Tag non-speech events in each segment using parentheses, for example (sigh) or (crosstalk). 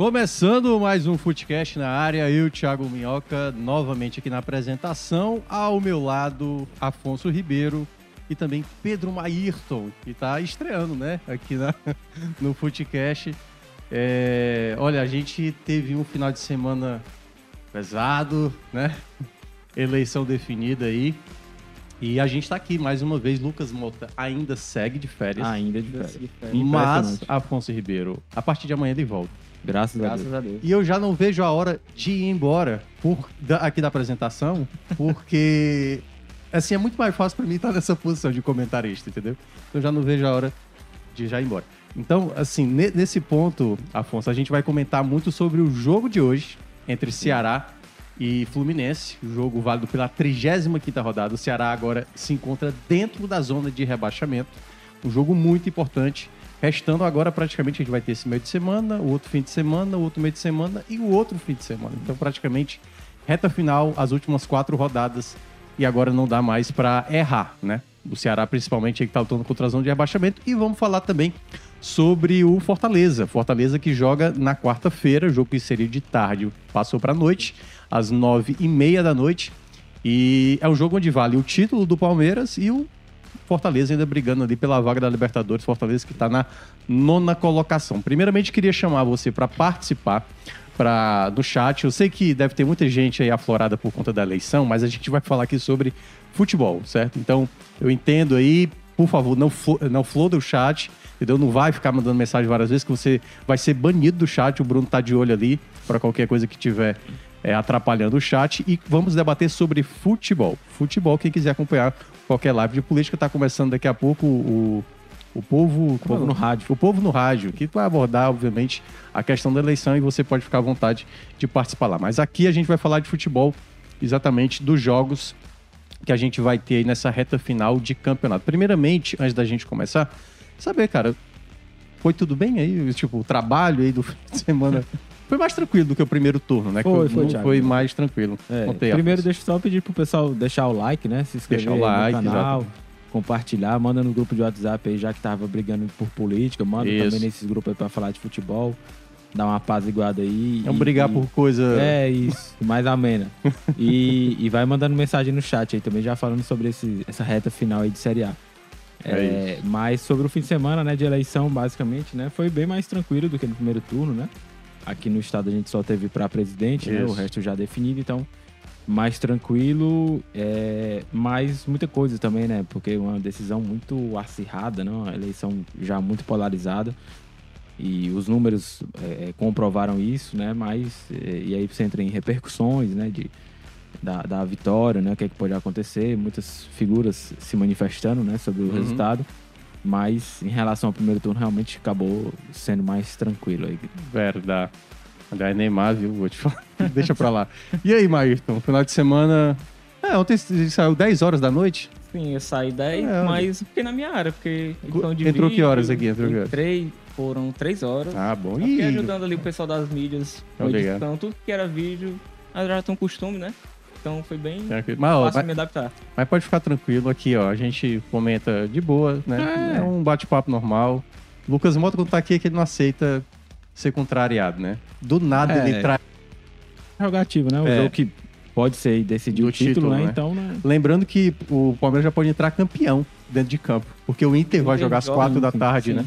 Começando mais um Footcast na área, eu, Thiago Minhoca, novamente aqui na apresentação. Ao meu lado, Afonso Ribeiro e também Pedro Maírton, que está estreando, né, aqui na, (laughs) no Footcast. É, olha, a gente teve um final de semana pesado, né? Eleição definida aí. E a gente está aqui mais uma vez. Lucas Mota ainda segue de férias. Ainda de férias. Mas. Afonso Ribeiro, a partir de amanhã ele volta. Graças, a Graças Deus. a Deus. E eu já não vejo a hora de ir embora por, da- aqui da apresentação, porque (laughs) assim é muito mais fácil para mim estar nessa posição de comentarista, entendeu? Eu já não vejo a hora de já ir embora. Então, assim, ne- nesse ponto, Afonso, a gente vai comentar muito sobre o jogo de hoje entre Ceará e Fluminense, o jogo válido pela 35ª rodada. O Ceará agora se encontra dentro da zona de rebaixamento. Um jogo muito importante. Restando agora, praticamente, a gente vai ter esse meio de semana, o outro fim de semana, o outro meio de semana e o outro fim de semana. Então, praticamente, reta final, as últimas quatro rodadas. E agora não dá mais para errar, né? O Ceará, principalmente, aí que tá lutando contra a zona de rebaixamento. E vamos falar também sobre o Fortaleza. Fortaleza que joga na quarta-feira, jogo que seria de tarde, passou para noite, às nove e meia da noite. E é um jogo onde vale o título do Palmeiras e o Fortaleza ainda brigando ali pela vaga da Libertadores. Fortaleza que está na nona colocação. Primeiramente, queria chamar você para participar pra, do chat. Eu sei que deve ter muita gente aí aflorada por conta da eleição, mas a gente vai falar aqui sobre futebol, certo? Então, eu entendo aí, por favor, não, não floda o chat, entendeu? Não vai ficar mandando mensagem várias vezes que você vai ser banido do chat. O Bruno tá de olho ali para qualquer coisa que tiver é, atrapalhando o chat. E vamos debater sobre futebol. Futebol, quem quiser acompanhar qualquer live de política, tá começando daqui a pouco o, o povo, O povo no rádio. o povo no rádio, que vai abordar, obviamente, a questão da eleição e você pode ficar à vontade de participar lá. Mas aqui a gente vai falar de futebol, exatamente dos jogos que a gente vai ter aí nessa reta final de campeonato. Primeiramente, antes da gente começar, saber, cara, foi tudo bem aí? Tipo, o trabalho aí do fim de semana (laughs) foi mais tranquilo do que o primeiro turno, né? Foi, foi, Thiago. foi mais tranquilo. É, primeiro, deixa eu só pedir pro pessoal deixar o like, né? Se inscrever Deixar o like, no canal, exato. compartilhar, manda no grupo de WhatsApp aí, já que tava brigando por política, manda Isso. também nesses grupos aí pra falar de futebol, dar uma apaziguada aí. Vamos e- brigar e- por coisa... É isso, mais amena. (laughs) e, e vai mandando mensagem no chat aí também, já falando sobre esse, essa reta final aí de Série A. É É, mas sobre o fim de semana, né, de eleição, basicamente, né, foi bem mais tranquilo do que no primeiro turno, né? Aqui no estado a gente só teve para presidente, né? O resto já definido, então mais tranquilo, é, mas muita coisa também, né? Porque é uma decisão muito acirrada, né? Uma eleição já muito polarizada e os números é, comprovaram isso, né? Mas é, e aí você entra em repercussões, né? De, da, da vitória, né? O que, é que pode acontecer? Muitas figuras se manifestando, né? Sobre o Uhum. resultado. Mas em relação ao primeiro turno, realmente acabou sendo mais tranquilo. Aí. Verdade. Aliás, Neymar, viu? Vou te falar. (laughs) Deixa pra lá. E aí, Maírton? Final de semana. É, ontem saiu 10 horas da noite. Sim, eu saí 10, É, mas fiquei na minha área, porque edição de Entrou que vídeo, horas aqui? Entrou que horas? Entrei, foram 3 horas. Ah, bom. Eu fiquei E ajudando ali o pessoal das mídias, com ligado. edição, tudo que era vídeo. Mas já tem um costume, né? Então foi bem Tranquilo. Mas, fácil vai- me adaptar. mas pode ficar tranquilo aqui, ó. A gente comenta de boa, né? É, um bate-papo normal. Lucas Mota, quando tá aqui, é que ele não aceita ser contrariado, né? Do nada É. ele traz. Prerrogativa, né? O É. jogo que pode ser e decidir Do o título, título, né? né? Então, né? Lembrando que o Palmeiras já pode entrar campeão dentro de campo. Porque o Inter vai Inter jogar às joga, 4 da tarde, sim. né?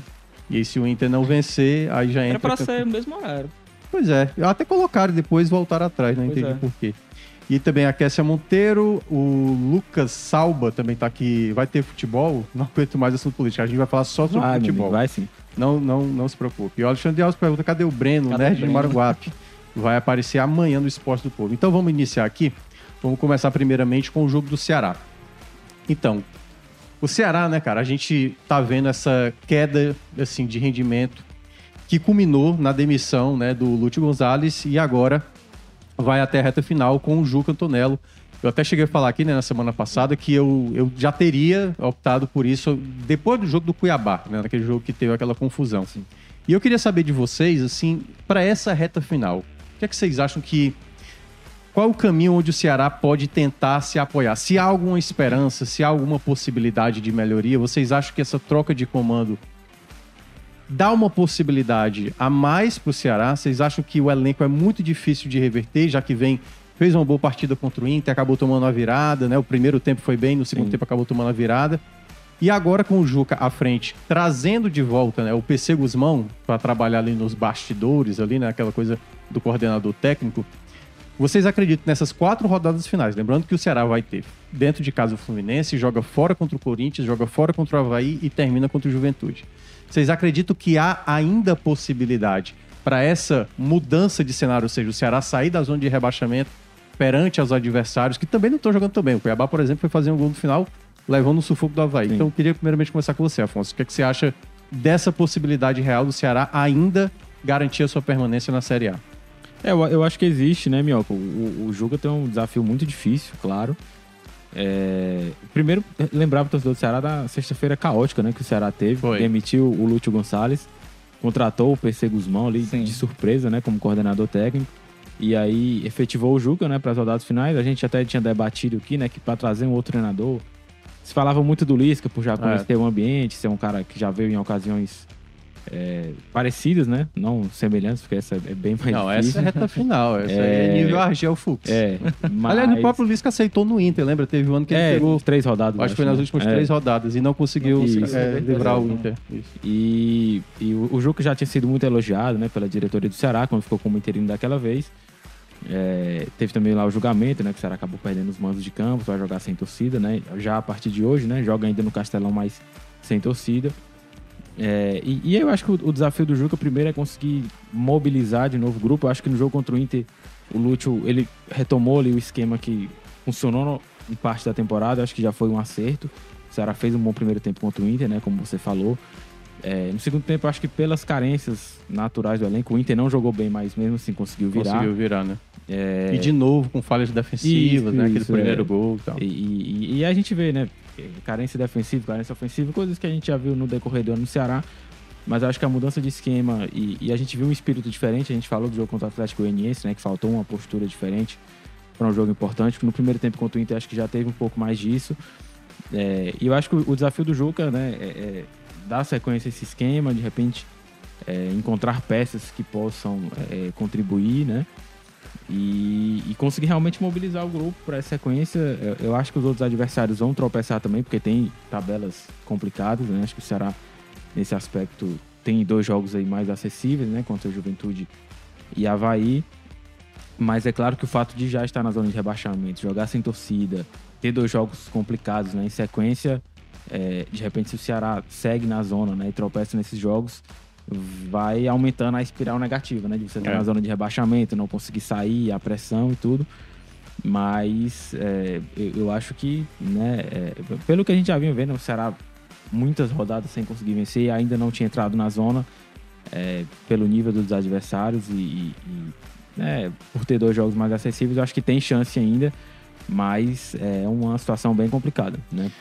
E aí, se o Inter não vencer, aí já Era entra. pra campeão. ser o mesmo horário. Pois é, até colocaram e depois voltaram atrás, não Pois entendi é. por quê. E também a Kessia Monteiro, o Lucas Salba também tá aqui. Vai ter futebol? Não aguento mais assunto político. A gente vai falar só sobre meu futebol. amigo, vai sim. Não, não, não se preocupe. E o Alexandre Alves pergunta: cadê o Breno, Cadê nerd o de Breno? Maranguape? Vai aparecer amanhã no Esporte do Povo. Então vamos iniciar aqui. Vamos começar primeiramente com o jogo do Ceará. Então, O Ceará, né, cara, a gente tá vendo essa queda, assim, de rendimento que culminou na demissão, né, do Lúcio Gonzalez e agora vai até a reta final com o Juca Antonello. Eu até cheguei a falar aqui, né, na semana passada, que eu, eu já teria optado por isso depois do jogo do Cuiabá, né, naquele jogo que teve aquela confusão. E eu queria saber de vocês, assim, para essa reta final, o que é que vocês acham que qual o caminho onde o Ceará pode tentar se apoiar? Se há alguma esperança, se há alguma possibilidade de melhoria, vocês acham que essa troca de comando dá uma possibilidade a mais para o Ceará? Vocês acham que o elenco é muito difícil de reverter, já que vem fez uma boa partida contra o Inter, acabou tomando a virada, né? O primeiro tempo foi bem, no segundo Sim. tempo acabou tomando a virada. E agora com o Juca à frente, trazendo de volta né, o PC Guzmão para trabalhar ali nos bastidores, ali, né, aquela coisa do coordenador técnico. Vocês acreditam nessas quatro rodadas finais? Lembrando que o Ceará vai ter dentro de casa o Fluminense, joga fora contra o Corinthians, joga fora contra o Havaí e termina contra o Juventude. Vocês acreditam que há ainda possibilidade para essa mudança de cenário, ou seja, o Ceará sair da zona de rebaixamento perante aos adversários, que também não estão jogando tão bem. O Cuiabá, por exemplo, foi fazer um gol no final, levando o sufoco do Havaí. Sim. Então, eu queria primeiramente começar com você, Afonso. O que, é que você acha dessa possibilidade real do Ceará ainda garantir a sua permanência na Série A? É, eu, eu acho que existe, né, Minhoca? O, o, o Juca tem um desafio muito difícil, claro. É, primeiro, lembrar pro torcedor do Ceará da sexta-feira caótica, né, que o Ceará teve. Foi. Demitiu o Lúcio Gonçalves, contratou o PC Guzmão ali Sim. de surpresa, né, como coordenador técnico. E aí efetivou o Juca, né, para as rodadas finais. A gente até tinha debatido aqui, né, que para trazer um outro treinador. Se falava muito do Lisca por já conhecer o ambiente, ser um cara que já veio em ocasiões é, parecidas, né? Não semelhantes, porque essa é bem mais não, difícil. essa é reta final. Essa (laughs) é, É. nível Argel Fux. É, mas... (laughs) Aliás, o próprio Lisca aceitou no Inter, lembra? Teve um ano que ele é, pegou, três rodadas. acho que foi nas né? últimas É. três rodadas, e não conseguiu Isso. é, livrar o Inter. Isso. E, e o, o Juca já tinha sido muito elogiado né, pela diretoria do Ceará, quando ficou como interino daquela vez. É, teve também lá o julgamento, né? Que o Ceará acabou perdendo os mandos de campo, vai jogar sem torcida, né? Já a partir de hoje, né? Joga ainda no Castelão, mas sem torcida. É, e, e eu acho que o, o desafio do Juca primeiro é conseguir mobilizar de novo o grupo. Eu acho que no jogo contra o Inter, o Lúcio, ele retomou ali o esquema que funcionou no- em parte da temporada. Eu acho que já foi um acerto. O Ceará fez um bom primeiro tempo contra o Inter, né? Como você falou. É, no segundo tempo, eu acho que pelas carências naturais do elenco, o Inter não jogou bem, mas mesmo assim conseguiu virar. Conseguiu virar, né? É, E de novo com falhas defensivas, Isso, né? Aquele isso, primeiro é. gol e tal. E, e- e a gente vê, né? Carência defensiva, carência ofensiva, coisas que a gente já viu no decorrer do ano no Ceará. Mas acho que a mudança de esquema e, e a gente viu um espírito diferente. A gente falou do jogo contra o Atlético Goianiense, né? Que faltou uma postura diferente para um jogo importante. No primeiro tempo contra o Inter, acho que já teve um pouco mais disso. É, e eu acho que o, o desafio do Juca, né? É, é dar sequência a esse esquema, de repente é, encontrar peças que possam é, contribuir, né? E, e conseguir realmente mobilizar o grupo para essa sequência. Eu, eu acho que os outros adversários vão tropeçar também, porque tem tabelas complicadas, né? Acho que o Ceará, nesse aspecto, tem dois jogos aí mais acessíveis, né? Contra o Juventude e Havaí. Mas é claro que o fato de já estar na zona de rebaixamento, jogar sem torcida, ter dois jogos complicados né, em sequência, é, de repente se o Ceará segue na zona né, e tropeça nesses jogos, vai aumentando a espiral negativa, né? De você estar É. na zona de rebaixamento, não conseguir sair, a pressão e tudo. Mas é, eu, eu acho que, né, é, pelo que a gente já vinha vendo, o Ceará muitas rodadas sem conseguir vencer, ainda não tinha entrado na zona é, pelo nível dos adversários e, e- e, né, por ter dois jogos mais acessíveis, eu acho que tem chance ainda, mas é uma situação bem complicada, né?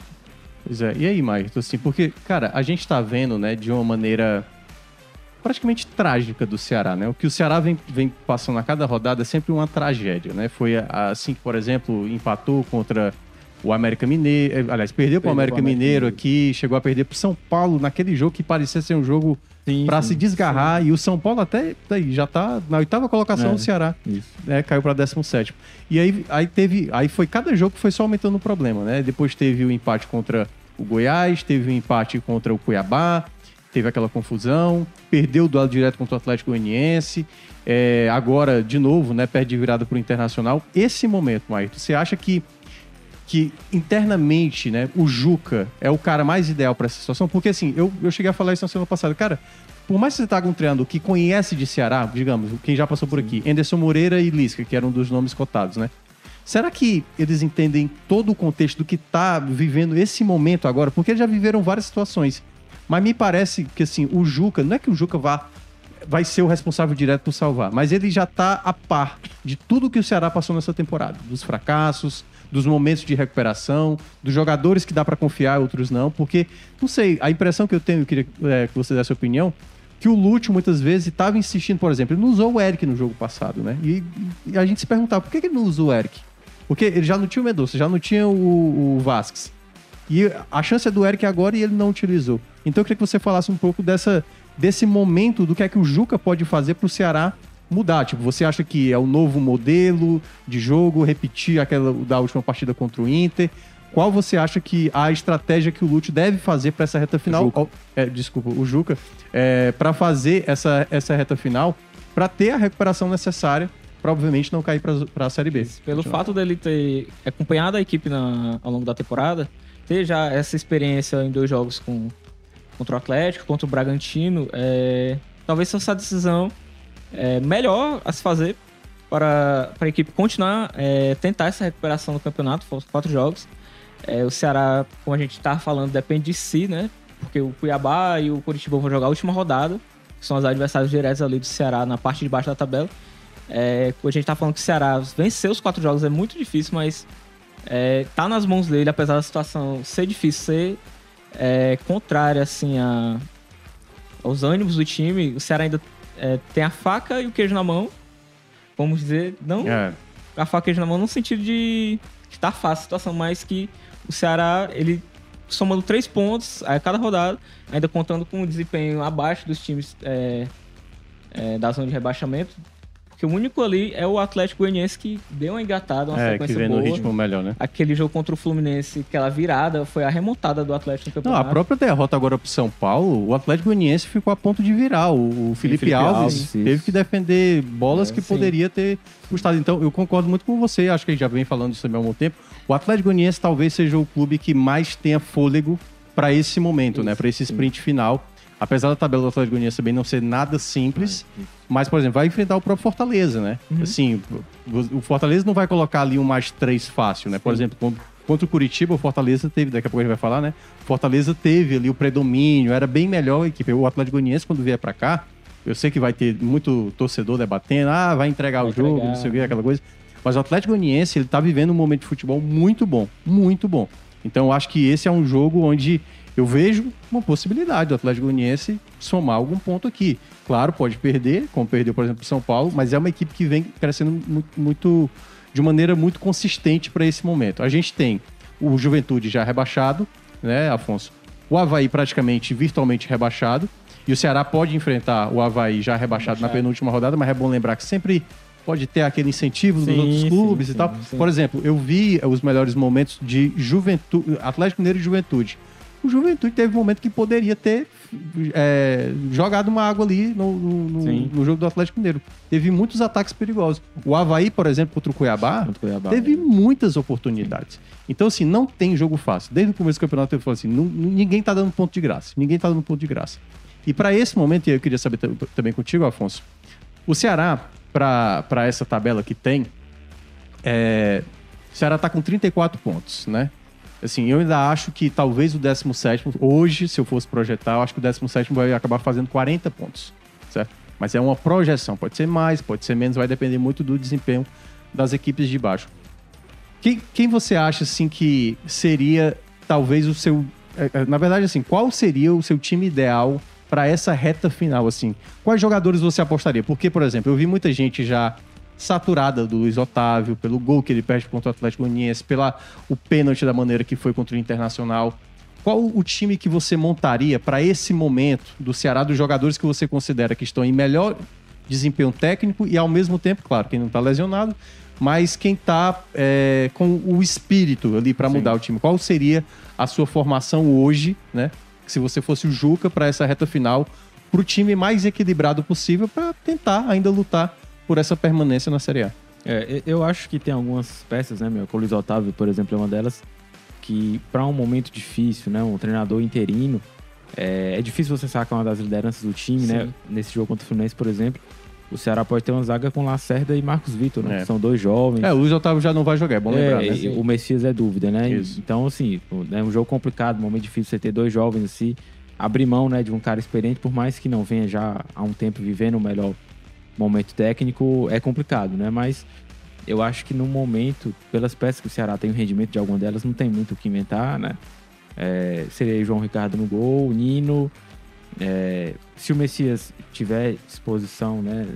Pois é. E aí, Maicon, assim, porque, cara, a gente tá vendo, né, de uma maneira praticamente trágica do Ceará, né? O que o Ceará vem, vem passando a cada rodada é sempre uma tragédia, né? Foi assim que, por exemplo, empatou contra o América Mineiro, eh, aliás, perdeu para o América América Mineiro aqui, chegou a perder para São Paulo naquele jogo que parecia ser um jogo Sim, para sim, se desgarrar e o São Paulo até tá aí, já tá na oitava colocação É. do Ceará Isso. né, caiu para 17. E aí, aí teve, aí foi cada jogo que foi só aumentando o problema, né? Depois teve o empate contra o Goiás, teve o empate contra o Cuiabá, teve aquela confusão, perdeu o duelo direto contra o Atlético Goianiense, é, agora de novo, né, perde de virada para o Internacional. Esse momento, Maito, você acha que que internamente, né, o Juca é o cara mais ideal para essa situação? Porque assim, eu, eu cheguei a falar isso na semana passada, cara, por mais que você tá com um treinador que conhece de Ceará, digamos, quem já passou por aqui, Anderson Moreira e Lisca, que eram um dos nomes cotados, né? Será que eles entendem todo o contexto do que tá vivendo esse momento agora? Porque eles já viveram várias situações. Mas me parece que, assim, o Juca, não é que o Juca vá vai ser o responsável direto por salvar, mas ele já tá a par de tudo que o Ceará passou nessa temporada, dos fracassos, dos momentos de recuperação, dos jogadores que dá para confiar, outros não, porque não sei, a impressão que eu tenho, eu queria é, que você desse a opinião, que o Lúcio muitas vezes estava insistindo, por exemplo, ele não usou o Eric no jogo passado, né? E, e a gente se perguntava, por que que ele não usou o Eric? Porque ele já não tinha o Mendonça, já não tinha o, o Vasquez. E a chance é do Eric agora e ele não utilizou. Então eu queria que você falasse um pouco dessa, desse momento do que é que o Juca pode fazer para o Ceará mudar. Tipo, você acha que é o novo modelo de jogo, repetir aquela da última partida contra o Inter? Qual você acha que a estratégia que o Lúcio deve fazer para essa reta final? Ó, é, desculpa, o Juca, é, para fazer essa, essa reta final, para ter a recuperação necessária para obviamente não cair para a Série B. Pelo Continua. fato dele ter acompanhado a equipe na- ao longo da temporada, ter já essa experiência em dois jogos com, contra o Atlético, contra o Bragantino, é, talvez seja essa decisão é, melhor a se fazer para, para a equipe continuar, é, tentar essa recuperação no campeonato, foram quatro jogos. É, o Ceará, como a gente está falando, depende de si, né? Porque o Cuiabá e o Curitiba vão jogar a última rodada, que são os adversários diretos ali do Ceará na parte de baixo da tabela. É, a gente tá falando que o Ceará vencer os quatro jogos é muito difícil, mas é, tá nas mãos dele, apesar da situação ser difícil, ser é, contrária assim a, aos ânimos do time. O Ceará ainda é, tem a faca e o queijo na mão. Vamos dizer, não É, a faca e o queijo na mão no sentido de que tá fácil a situação, mas que o Ceará, ele somando três pontos a cada rodada, ainda contando com um desempenho abaixo dos times é, é, da zona de rebaixamento. Porque o único ali é o Atlético Goianiense que deu uma engatada, uma é que sequência vem boa. no ritmo melhor, né? Aquele jogo contra o Fluminense, aquela virada, foi a remontada do Atlético no Não, campeonato. a própria derrota agora pro São Paulo, o Atlético Goianiense ficou a ponto de virar. O, o Felipe, Felipe Alves, Alves, isso. teve que defender bolas É, que sim. poderia ter custado. Então, eu concordo muito com você, acho que a gente já vem falando isso também há algum tempo. O Atlético Goianiense talvez seja o clube que mais tenha fôlego para esse momento, né? Para esse sprint final. Apesar da tabela do Atlético Goianiense também não ser nada simples, mas, por exemplo, vai enfrentar o próprio Fortaleza, né? Assim, o Fortaleza não vai colocar ali um mais três fácil, né? Por exemplo, con- contra o Curitiba, o Fortaleza teve, daqui a pouco a gente vai falar, né? O Fortaleza teve ali o predomínio, era bem melhor a equipe. O Atlético Goianiense, quando vier pra cá, eu sei que vai ter muito torcedor debatendo, ah, vai entregar Vai o jogo, entregar. não sei o que, aquela coisa. Mas o Atlético Goianiense, ele tá vivendo um momento de futebol muito bom, muito bom. Então, eu acho que esse é um jogo onde eu vejo uma possibilidade do Atlético Goianiense somar algum ponto aqui. Claro, pode perder, como perdeu, por exemplo, o São Paulo, mas é uma equipe que vem crescendo muito, muito- de maneira muito consistente para esse momento. A gente tem o Juventude já rebaixado, né, Afonso? O Havaí praticamente virtualmente rebaixado. E o Ceará pode enfrentar o Havaí já rebaixado na penúltima rodada, mas é bom lembrar que sempre pode ter aquele incentivo dos Sim, outros sim, clubes e sim, tal. sim. Por exemplo, eu vi os melhores momentos de Juventude, Atlético Mineiro e Juventude. O Juventude teve um momento que poderia ter é, jogado uma água ali no, no- no- Sim. jogo do Atlético Mineiro. Teve muitos ataques perigosos. O Havaí, por exemplo, contra o Cuiabá, Contra o Cuiabá. teve muitas oportunidades. Então, assim, não tem jogo fácil. Desde o começo do campeonato eu falo assim, não- ninguém tá dando ponto de graça. Ninguém tá dando ponto de graça. E para esse momento, e eu queria saber tam- também contigo, Afonso, o Ceará, para essa tabela que tem, é, o Ceará tá com 34 pontos, né? Assim, eu ainda acho que talvez o 17 hoje, se eu fosse projetar, eu acho que o 17 vai acabar fazendo 40 pontos, certo? Mas é uma projeção, pode ser mais, pode ser menos, vai depender muito do desempenho das equipes de baixo. Quem, quem você acha, assim, que seria talvez o seu... é, é, Na verdade, assim, qual seria o seu time ideal para essa reta final, assim? Quais jogadores você apostaria? Porque, por exemplo, eu vi muita gente já saturada do Luiz Otávio, pelo gol que ele perde contra o Atlético Goianiense, pela o pênalti da maneira que foi contra o Internacional. Qual o time que você montaria para esse momento do Ceará, dos jogadores que você considera que estão em melhor desempenho técnico e ao mesmo tempo, claro, quem não está lesionado, mas quem está com o espírito ali para mudar o time? Qual seria a sua formação hoje, né? Se você fosse o Juca para essa reta final, para o time mais equilibrado possível para tentar ainda lutar por essa permanência na Série A. É, eu acho que tem algumas peças, né, meu? O Luiz Otávio, por exemplo, é uma delas que, para um momento difícil, né, um treinador interino, é, é difícil você sacar uma das lideranças do time, né? Sim. Nesse jogo contra o Fluminense, por exemplo. o Ceará pode ter uma zaga com Lacerda e Marcos Vitor, né? É. que São dois jovens. É, o Luiz Otávio já não vai jogar, é bom lembrar, É, né? e o Messias é dúvida, né? Isso. Então, assim, é um jogo complicado, um momento difícil você ter dois jovens assim, abrir mão, né, de um cara experiente, por mais que não venha já há um tempo vivendo o melhor momento técnico, é complicado, né? Mas eu acho que no momento, pelas peças que o Ceará tem o rendimento de alguma delas, não tem muito o que inventar, né? É, seria João Ricardo no gol, o Nino. é, se o Messias tiver disposição, né?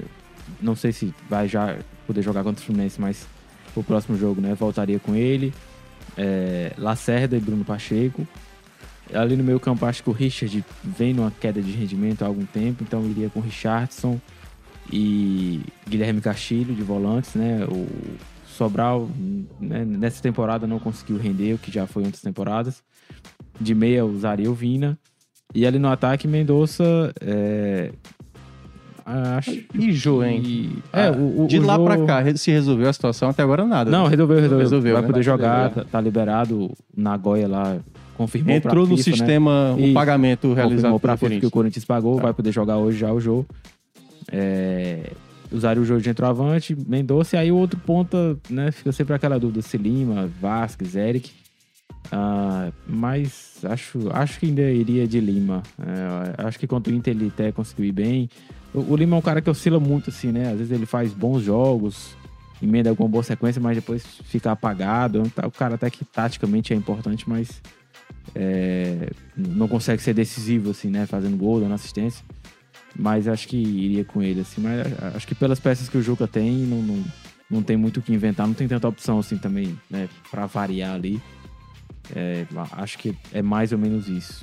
Não sei se vai já poder jogar contra o Fluminense, mas o próximo jogo, né? Voltaria com ele. É, Lacerda e Bruno Pacheco. Ali no meio campo, acho que o Richard vem numa queda de rendimento há algum tempo, então iria com Richardson e Guilherme Castilho de volantes, né? O Sobral né, nessa temporada não conseguiu render o que já foi em outras temporadas. De meia usaria o Vina. E ali no ataque, Mendonça. É... Acho E Jô, hein? que- É, o, o- de o lá Jô- pra cá, se resolveu a situação, até agora nada. Não, resolveu, resolveu. Resolveu, Vai né? poder jogar, tá, tá liberado. O Nagoya lá confirmou pra Entrou no FIFA, né? sistema o Isso. pagamento realizado confirmou pra pelo FIFA que o Corinthians. Corinthians pagou, Tá. vai poder jogar hoje já o jogo. É, usaria o jogo de centroavante, Mendonça, e aí o outro ponta, né? Fica sempre aquela dúvida, se Lima, Vasquez, Eric. Ah, mas acho, acho que ainda iria de Lima. É, acho que contra o Inter ele até conseguiu ir bem. O, o Lima é um cara que oscila muito, assim, né? Às vezes ele faz bons jogos, emenda alguma boa sequência, mas depois fica apagado. O cara até que taticamente é importante, mas é, não consegue ser decisivo, assim, né? Fazendo gol, dando assistência. Mas acho que iria com ele, assim. Mas acho que pelas peças que o Juca tem, não, não, não tem muito o que inventar. Não tem tanta opção, assim, também, né? Pra variar ali. É, acho que é mais ou menos isso.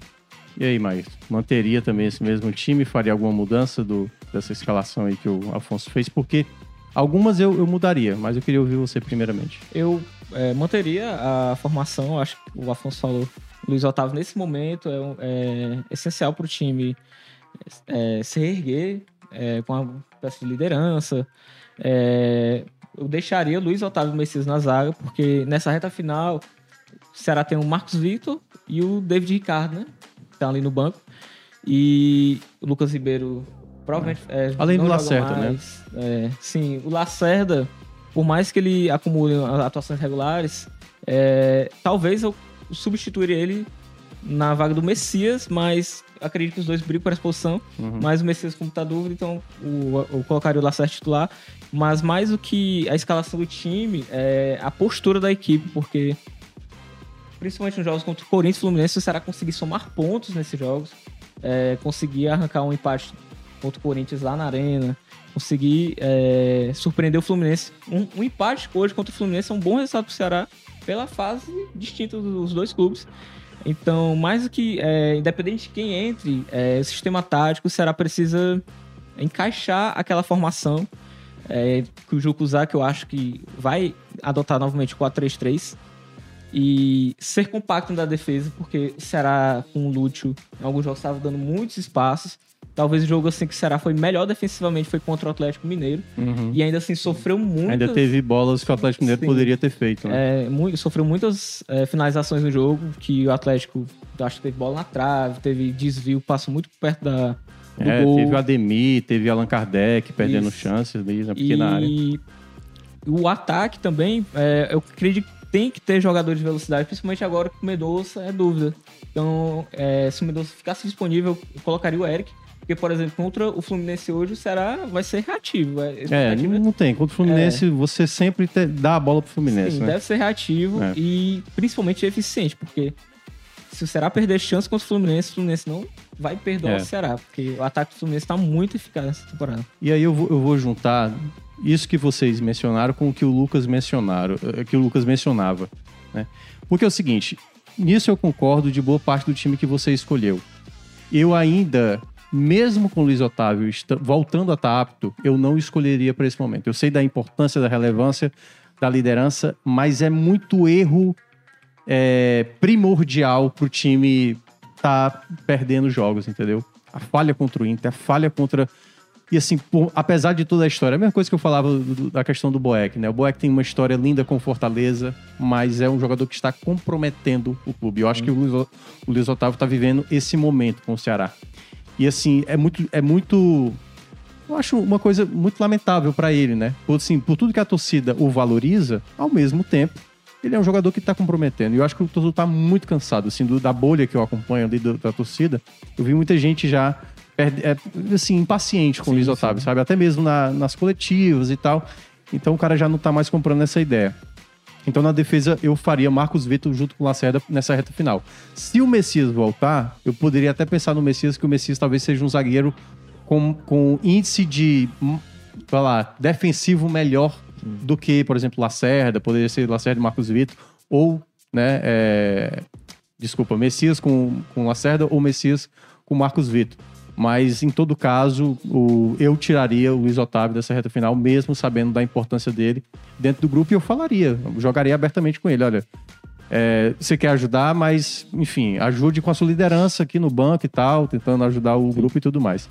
E aí, Maís? Manteria também esse mesmo time? Faria alguma mudança do, dessa escalação aí que o Afonso fez? Porque algumas eu, eu mudaria, mas eu queria ouvir você primeiramente. Eu é, manteria a formação, acho que o Afonso falou. O Luiz Otávio, nesse momento, é, é essencial para o time é, se erguer é, com a peça de liderança. É, eu deixaria Luiz Otávio Messias na zaga, porque nessa reta final, o Ceará tem o Marcos Vitor e o David Ricardo, né? Que tá ali no banco. E o Lucas Ribeiro provavelmente. é, Além do Lacerda, né? mais. É, sim, o Lacerda, por mais que ele acumule atuações regulares, é, talvez eu substituiria ele na vaga do Messias, mas acredito que os dois brigam por essa posição. Uhum. Mas o Messias, como tá dúvida, então o- eu colocaria o Lacerda titular. Mas mais do que a escalação do time, é a postura da equipe, porque principalmente nos jogos contra o Corinthians e o Fluminense, o Ceará conseguir somar pontos nesses jogos, é, conseguir arrancar um empate contra o Corinthians lá na Arena, conseguir é, surpreender o Fluminense. Um, um empate hoje contra o Fluminense é um bom resultado para o Ceará pela fase distinta dos dois clubes. Então, mais do que, é, independente de quem entre, é, o sistema tático, o precisa encaixar aquela formação é, que o Juco usar, que eu acho que vai adotar novamente o 4-3-3 e ser compacto na defesa, porque o com o Lúcio em alguns jogos estava dando muitos espaços. Talvez o jogo assim que o Ceará foi melhor defensivamente foi contra o Atlético Mineiro e ainda assim sofreu muito. Uhum. Ainda teve bolas que o Atlético Mineiro Sim. poderia ter feito, né? É, muito, sofreu muitas é, finalizações no jogo, que o Atlético acho que teve bola na trave, teve desvio, passou muito perto da, do É, gol. teve o Ademir, teve Allan Kardec perdendo Isso. chances ali na pequena área. E o ataque também, é, eu acredito que tem que ter jogador de velocidade, principalmente agora que o Medoça é dúvida. Então, é, se o Medoça ficasse disponível, eu colocaria o Eric. Porque, por exemplo, contra o Fluminense hoje, o Ceará vai ser reativo. É, É, reativo, não, não tem. Contra o Fluminense, você sempre te- dá a bola pro Fluminense, Sim, né? deve ser reativo É. e principalmente eficiente, porque se o Ceará perder chance contra o Fluminense, o Fluminense não vai perdoar É. o Ceará, porque o ataque do Fluminense tá muito eficaz nessa temporada. E aí eu vou, eu vou juntar isso que vocês mencionaram com o que o Lucas mencionaram, eh, que o Lucas mencionava, né? Porque é o seguinte, nisso eu concordo de boa parte do time que você escolheu. Eu ainda, mesmo com o Luiz Otávio voltando a estar apto, eu não escolheria para esse momento. Eu sei da importância, da relevância, da liderança, mas é muito erro é, primordial pro time tá perdendo jogos, entendeu? A falha contra o Inter, a falha contra. E assim, por- apesar de toda a história, a mesma coisa que eu falava do- da questão do Boeck, né? O Boeck tem uma história linda com Fortaleza, mas é um jogador que está comprometendo o clube. Eu acho que o Luiz, O- o Luiz Otávio está vivendo esse momento com o Ceará. E assim, é muito, é muito Eu acho uma coisa muito lamentável pra ele, né? Por, assim, por tudo que a torcida o valoriza, ao mesmo tempo, ele é um jogador que tá comprometendo. E eu acho que o torcedor tá muito cansado, assim, do- da bolha que eu acompanho ali do- da torcida. Eu vi muita gente já, é, assim, impaciente com o Luiz Otávio, sabe? Até mesmo na- nas coletivas e tal. Então o cara já não tá mais comprando essa ideia. Então, na defesa, eu faria Marcos Vitor junto com o Lacerda nessa reta final. Se o Messias voltar, eu poderia até pensar no Messias, que o Messias talvez seja um zagueiro com, com índice de, hum, vai lá, defensivo melhor do que, por exemplo, Lacerda, poderia ser Lacerda e Marcos Vitor, ou, né, é, desculpa, Messias com, com Lacerda ou Messias com Marcos Vitor. Mas, em todo caso, o- eu tiraria o Luiz Otávio dessa reta final, mesmo sabendo da importância dele dentro do grupo, e eu falaria, jogaria abertamente com ele, olha, é, você quer ajudar, mas, enfim, ajude com a sua liderança aqui no banco e tal, tentando ajudar o grupo e tudo mais.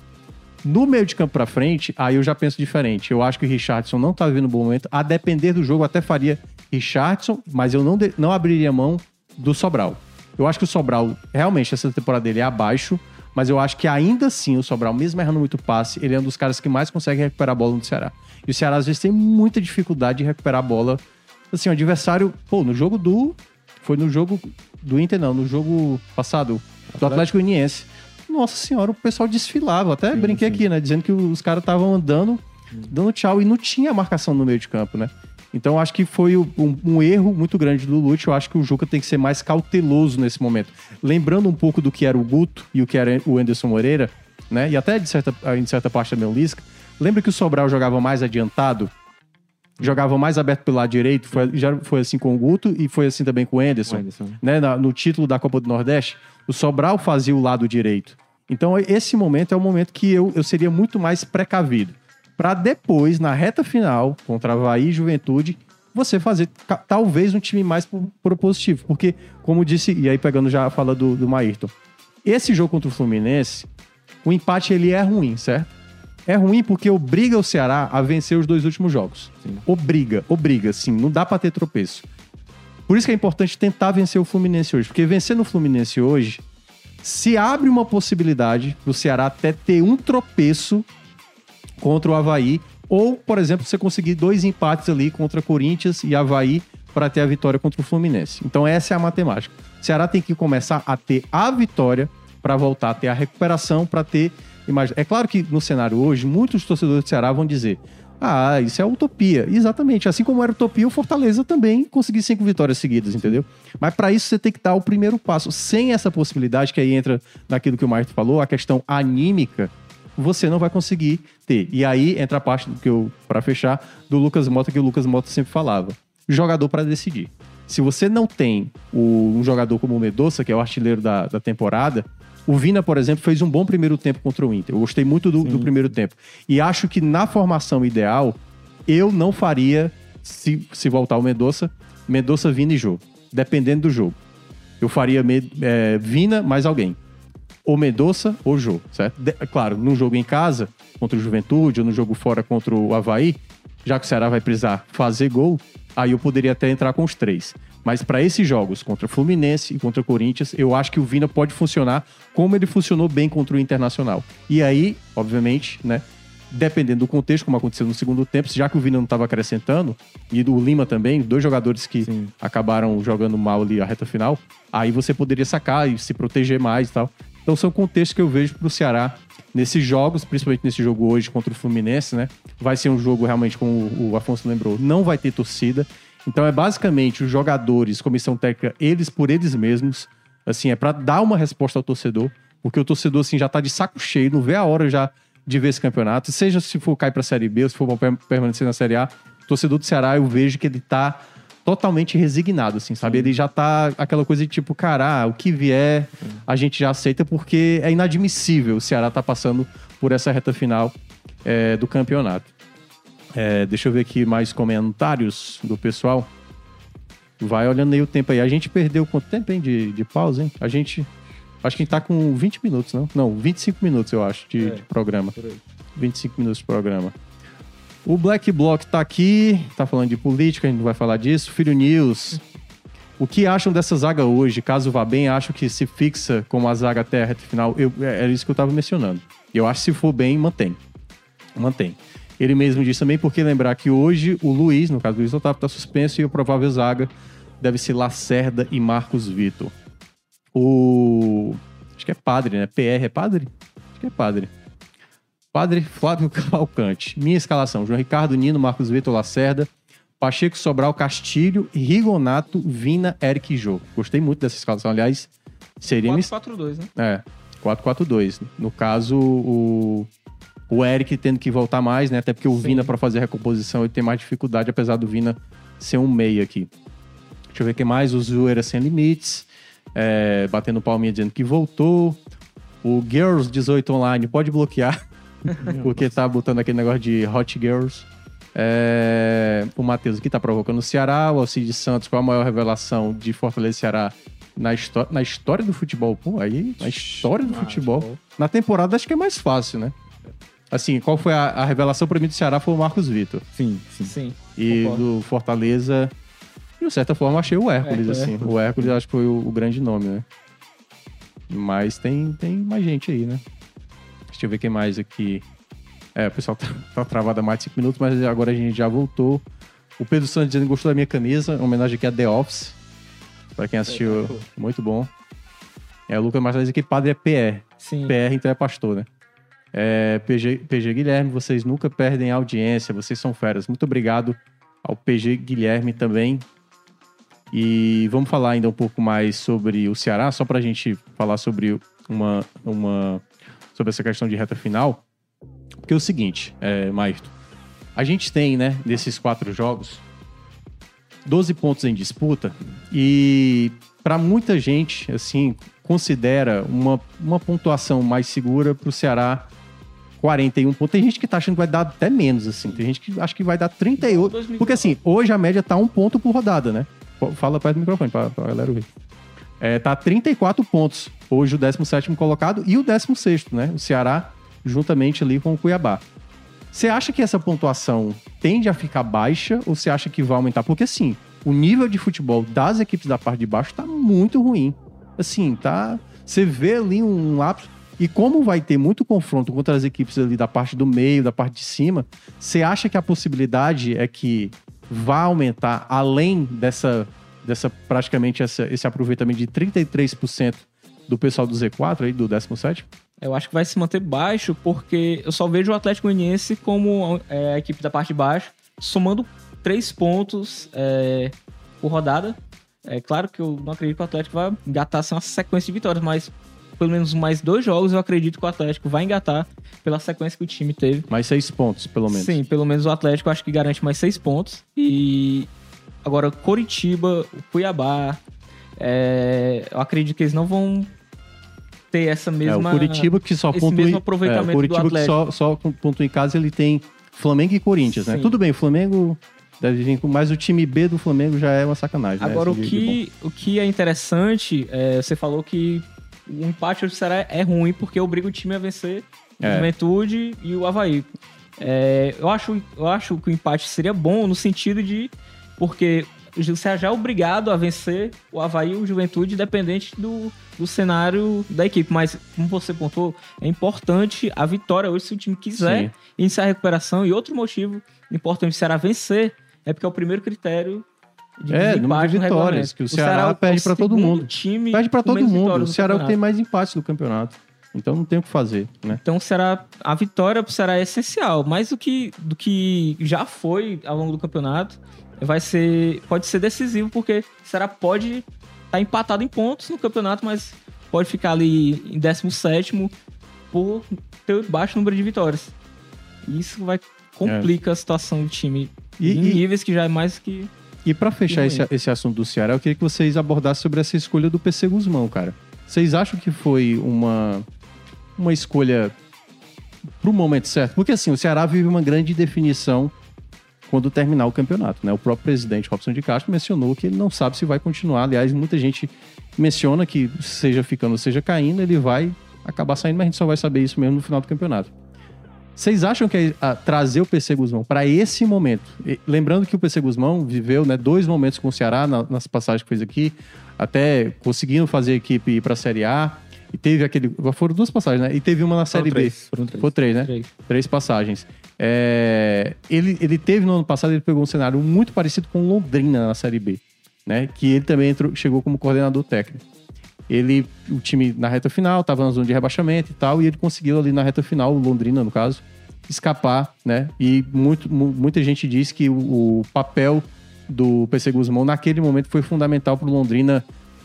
No meio de campo pra frente, aí eu já penso diferente. Eu acho que o Richardson não tá vivendo um bom momento. A depender do jogo, até faria Richardson, mas eu não, não abriria mão do Sobral. Eu acho que o Sobral, realmente, essa temporada dele é abaixo, mas eu acho que ainda assim o Sobral, mesmo errando muito passe, ele é um dos caras que mais consegue recuperar a bola no Ceará. E o Ceará, às vezes, tem muita dificuldade de recuperar a bola. Assim, o adversário, pô, no jogo do. Foi no jogo do Inter, não, no jogo passado, do Atlético Goianiense. Nossa senhora, o pessoal desfilava. Até brinquei aqui, né? Dizendo que os caras estavam andando, dando tchau e não tinha marcação no meio de campo, né? Então acho que foi um, um erro muito grande do Lute. Eu acho que o Juca tem que ser mais cauteloso nesse momento. Lembrando um pouco do que era o Guto e o que era o Anderson Moreira, né? E até de certa, em certa parte também o Lisca. Lembra que o Sobral jogava mais adiantado? Jogava mais aberto pelo lado direito? Foi, já foi assim com o Guto e foi assim também com o Anderson O Anderson. né, na- no título da Copa do Nordeste, o Sobral fazia o lado direito. Então, esse momento é o momento que eu, eu seria muito mais precavido. Para depois, na reta final, contra Havaí e Juventude, você fazer talvez um time mais pro- propositivo. Porque, como disse, e aí pegando já a fala do, do Maírton, esse jogo contra o Fluminense, o empate ele é ruim, certo? É ruim porque obriga o Ceará a vencer os dois últimos jogos. Obriga, obriga, sim. Não dá para ter tropeço. Por isso que é importante tentar vencer o Fluminense hoje. Porque vencer no Fluminense hoje, se abre uma possibilidade pro Ceará até ter um tropeço contra o Havaí. Ou, por exemplo, você conseguir dois empates ali contra Corinthians e Havaí para ter a vitória contra o Fluminense. Então essa é a matemática. O Ceará tem que começar a ter a vitória para voltar a ter a recuperação, para ter. É claro que no cenário hoje, muitos torcedores do Ceará vão dizer: ah, isso é utopia. Exatamente. Assim como era utopia, o Fortaleza também conseguir cinco vitórias seguidas, entendeu? Mas para isso você tem que dar o primeiro passo. Sem essa possibilidade, que aí entra naquilo que o Marco falou, a questão anímica, você não vai conseguir ter. E aí entra a parte do que eu, para fechar, do Lucas Mota, que o Lucas Mota sempre falava. Jogador para decidir. Se você não tem o- um jogador como o Medoça, que é o artilheiro da, da temporada, o Vina, por exemplo, fez um bom primeiro tempo contra o Inter. Eu gostei muito do, do primeiro tempo. E acho que na formação ideal, eu não faria, se, se voltar o Medoça, Medoça, Vina e Jô. Dependendo do jogo. Eu faria é, Vina mais alguém ou Medoça ou Jô, certo? De- claro, num jogo em casa, contra o Juventude, ou no jogo fora contra o Havaí, já que o Ceará vai precisar fazer gol, aí eu poderia até entrar com os três. Mas para esses jogos, contra o Fluminense e contra o Corinthians, eu acho que o Vina pode funcionar como ele funcionou bem contra o Internacional. E aí, obviamente, né, dependendo do contexto, como aconteceu no segundo tempo, já que o Vina não estava acrescentando, e o Lima também, dois jogadores que acabaram jogando mal ali a reta final, aí você poderia sacar e se proteger mais e tal. Então são contextos que eu vejo pro Ceará nesses jogos, principalmente nesse jogo hoje contra o Fluminense, né? Vai ser um jogo realmente, como o Afonso lembrou, não vai ter torcida. Então é basicamente os jogadores, comissão técnica, eles por eles mesmos, assim, é para dar uma resposta ao torcedor, porque o torcedor assim já tá de saco cheio, não vê a hora já de ver esse campeonato, seja se for cair para a Série B, ou se for permanecer na Série A, o torcedor do Ceará eu vejo que ele tá totalmente resignado, assim, sabe? Ele já tá aquela coisa de tipo, cara, ah, o que vier a gente já aceita porque é inadmissível o Ceará tá passando por essa reta final é, do campeonato. É, deixa eu ver aqui mais comentários do pessoal. Vai olhando aí o tempo aí. A gente perdeu quanto tempo, hein, de, de pausa, hein? A gente. Acho que a gente tá com 20 minutos, não? Não, 25 minutos, eu acho, de, de programa. 25 minutos de programa. O Black Block tá aqui, tá falando de política, a gente não vai falar disso. Filho News. O que acham dessa zaga hoje? Caso vá bem, acho que se fixa como a zaga até a reta final. Eu, é, isso que eu tava mencionando. Eu acho que se for bem, mantém. Mantém. Ele mesmo disse também, porque lembrar que hoje o Luiz, no caso do Luiz Otávio, está suspenso e o provável zaga deve ser Lacerda e Marcos Vitor. O. Acho que é padre, né? PR é padre? Acho que é padre. Padre Flávio Cavalcante. Minha escalação: João Ricardo, Nino, Marcos Vitor, Lacerda, Pacheco, Sobral, Castilho, Rigonato, Vina, Eric e Jô. Gostei muito dessa escalação. Aliás, seria. minha- 4-4-2, né? É, 4-4-2. No caso, o, o Eric tendo que voltar mais, né? Até porque o Sim. Vina, para fazer a recomposição, ele tem mais dificuldade, apesar do Vina ser um meia aqui. Deixa eu ver o que mais. O Zoeira sem limites. é, batendo palminha dizendo que voltou. O Girls 18 Online pode bloquear, (laughs) porque tá botando aquele negócio de Hot Girls. É, o Matheus aqui tá provocando o Ceará. O Alcides Santos, qual a maior revelação de Fortaleza e Ceará na, histó- na história do futebol? Pô, aí, na história do Ah, futebol. Na temporada acho que é mais fácil, né? Assim, qual foi a, a revelação pra mim do Ceará foi o Marcos Vitor. Sim, sim. Sim. E Concordo. do Fortaleza, de certa forma, achei o Hércules, Hércules, assim. O Hércules acho que foi o, o grande nome, né? Mas tem, tem mais gente aí, né? Deixa eu ver quem mais aqui. É, o pessoal tá, (laughs) tá travado há mais de 5 minutos, mas agora a gente já voltou. O Pedro Santos dizendo que gostou da minha camisa, uma homenagem aqui a The Office. Pra quem assistiu, muito bom. É, o Lucas Martins aqui, padre é PR. Sim. PR, então é pastor, né? É, PG, PG Guilherme, vocês nunca perdem a audiência, vocês são feras. Muito obrigado ao PG Guilherme também. E vamos falar ainda um pouco mais sobre o Ceará, só pra gente falar sobre uma, uma sobre essa questão de reta final. Porque é o seguinte, é, Maestro, a gente tem, né, desses quatro jogos, 12 pontos em disputa e para muita gente, assim, considera uma, uma pontuação mais segura pro Ceará 41 pontos. Tem gente que tá achando que vai dar até menos, assim. Tem gente que acha que vai dar 38. 2019. Porque, assim, hoje a média tá um ponto por rodada, né? Fala perto do microfone pra, pra galera ouvir. É, tá 34 pontos. Hoje o 17º colocado e o 16º, né? O Ceará, juntamente ali com o Cuiabá. Você acha que essa pontuação tende a ficar baixa ou você acha que vai aumentar? Porque, assim, o nível de futebol das equipes da parte de baixo tá muito ruim. Assim, tá... Você vê ali um lapso... E como vai ter muito confronto contra as equipes ali da parte do meio, da parte de cima, você acha que a possibilidade é que vá aumentar além dessa, dessa praticamente essa- esse aproveitamento de 33% do pessoal do Z4 aí, do 17? Eu acho que vai se manter baixo, porque eu só vejo o Atlético Goianiense como é, a equipe da parte de baixo, somando três pontos é, por rodada. É claro que eu não acredito que o Atlético vai engatar assim, uma sequência de vitórias, mas pelo menos mais dois jogos eu acredito que o Atlético vai engatar pela sequência que o time teve. Mais seis pontos, pelo menos. Sim, pelo menos o Atlético acho que garante mais seis pontos. E agora Coritiba, o Cuiabá, é, eu acredito que eles não vão ter essa É, mesma. o Curitiba que só pontua... mesmo aproveitamento é, o Curitiba do que só, só pontua em casa, ele tem Flamengo e Corinthians, né? Sim. Tudo bem, o Flamengo deve vir com... Mas o time B do Flamengo já é uma sacanagem, né? Agora, o de bom. que, o que é interessante, é, você falou que o empate do Ceará é ruim porque obriga o time a vencer o É. Juventude e o Havaí. É, eu, acho, eu acho que o empate seria bom no sentido de. Porque o Ceará já é obrigado a vencer o Havaí e o Juventude, independente do, do cenário da equipe. Mas, como você pontuou, é importante a vitória hoje se o time quiser Sim. iniciar a recuperação. E outro motivo importante do Ceará vencer é porque é o primeiro critério de É, número de vitórias, que o Ceará o- perde é o pra todo mundo. Time Perde com todo mundo. O Ceará é o que tem mais empates do campeonato. Então não tem o que fazer, né? Então será a vitória pro Ceará é essencial, mais do que do que já foi ao longo do campeonato, vai ser pode ser decisivo porque o Ceará pode estar empatado em pontos no campeonato, mas pode ficar ali em 17º por ter baixo número de vitórias. Isso vai complica a situação do time E- em e- níveis que já é mais que E pra fechar esse, esse assunto do Ceará, eu queria que vocês abordassem sobre essa escolha do PC Guzmão, cara. Vocês acham que foi uma, uma escolha pro momento certo? Porque assim, o Ceará vive uma grande definição quando terminar o campeonato, né? O próprio presidente Robson de Castro mencionou que ele não sabe se vai continuar. Aliás, muita gente menciona que seja ficando, seja caindo, ele vai acabar saindo, mas a gente só vai saber isso mesmo no final do campeonato. Vocês acham que a, trazer o PC Guzmão para esse momento, e- lembrando que o PC Guzmão viveu né, dois momentos com o Ceará na- nas passagens que fez aqui, até conseguindo fazer a equipe ir para a Série A, E teve aquele. Foram duas passagens, né? E teve uma na Série B. três, foram três. Foi três, né? Três. Três passagens. É, ele, ele teve no ano passado, ele pegou um cenário muito parecido com Londrina na Série B, né? Que ele também entrou, chegou como coordenador técnico. Ele, o time na reta final, estava na zona de rebaixamento e tal, e ele conseguiu ali na reta final, Londrina no caso, escapar, né? E muito, mu- muita gente diz que o, o papel do PC Guzmão naquele momento foi fundamental para o Londrina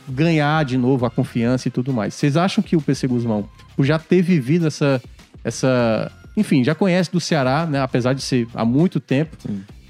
ganhar de novo a confiança e tudo mais. Vocês acham que o PC Guzmão, por já ter vivido essa, essa, enfim, já conhece do Ceará, né? Apesar de ser há muito tempo,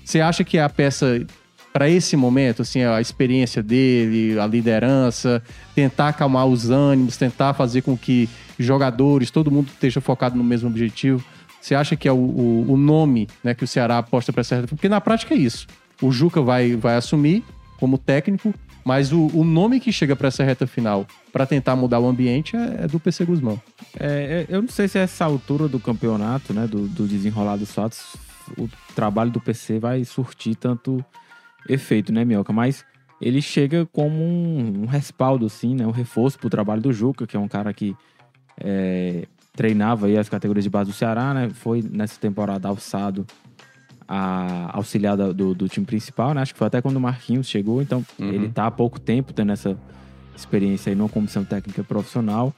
você acha que é a peça para esse momento, assim, a experiência dele, a liderança, tentar acalmar os ânimos, tentar fazer com que jogadores, todo mundo esteja focado no mesmo objetivo? Você acha que é o, o, o nome né, que o Ceará aposta para essa? Porque na prática é isso. O Juca vai, vai assumir como técnico, mas o, o nome que chega para essa reta final para tentar mudar o ambiente é, é do PC Guzmão. É, é, eu não sei se essa altura do campeonato, né, do, do desenrolar dos fatos, o trabalho do PC vai surtir tanto efeito, né, Mioca? Mas ele chega como um, um respaldo, assim, né, um reforço pro trabalho do Juca, que é um cara que é, treinava aí as categorias de base do Ceará, né? Foi nessa temporada alçado a auxiliar do, do time principal, né? Acho que foi até quando o Marquinhos chegou, então ele tá há pouco tempo tendo essa experiência aí numa comissão técnica profissional.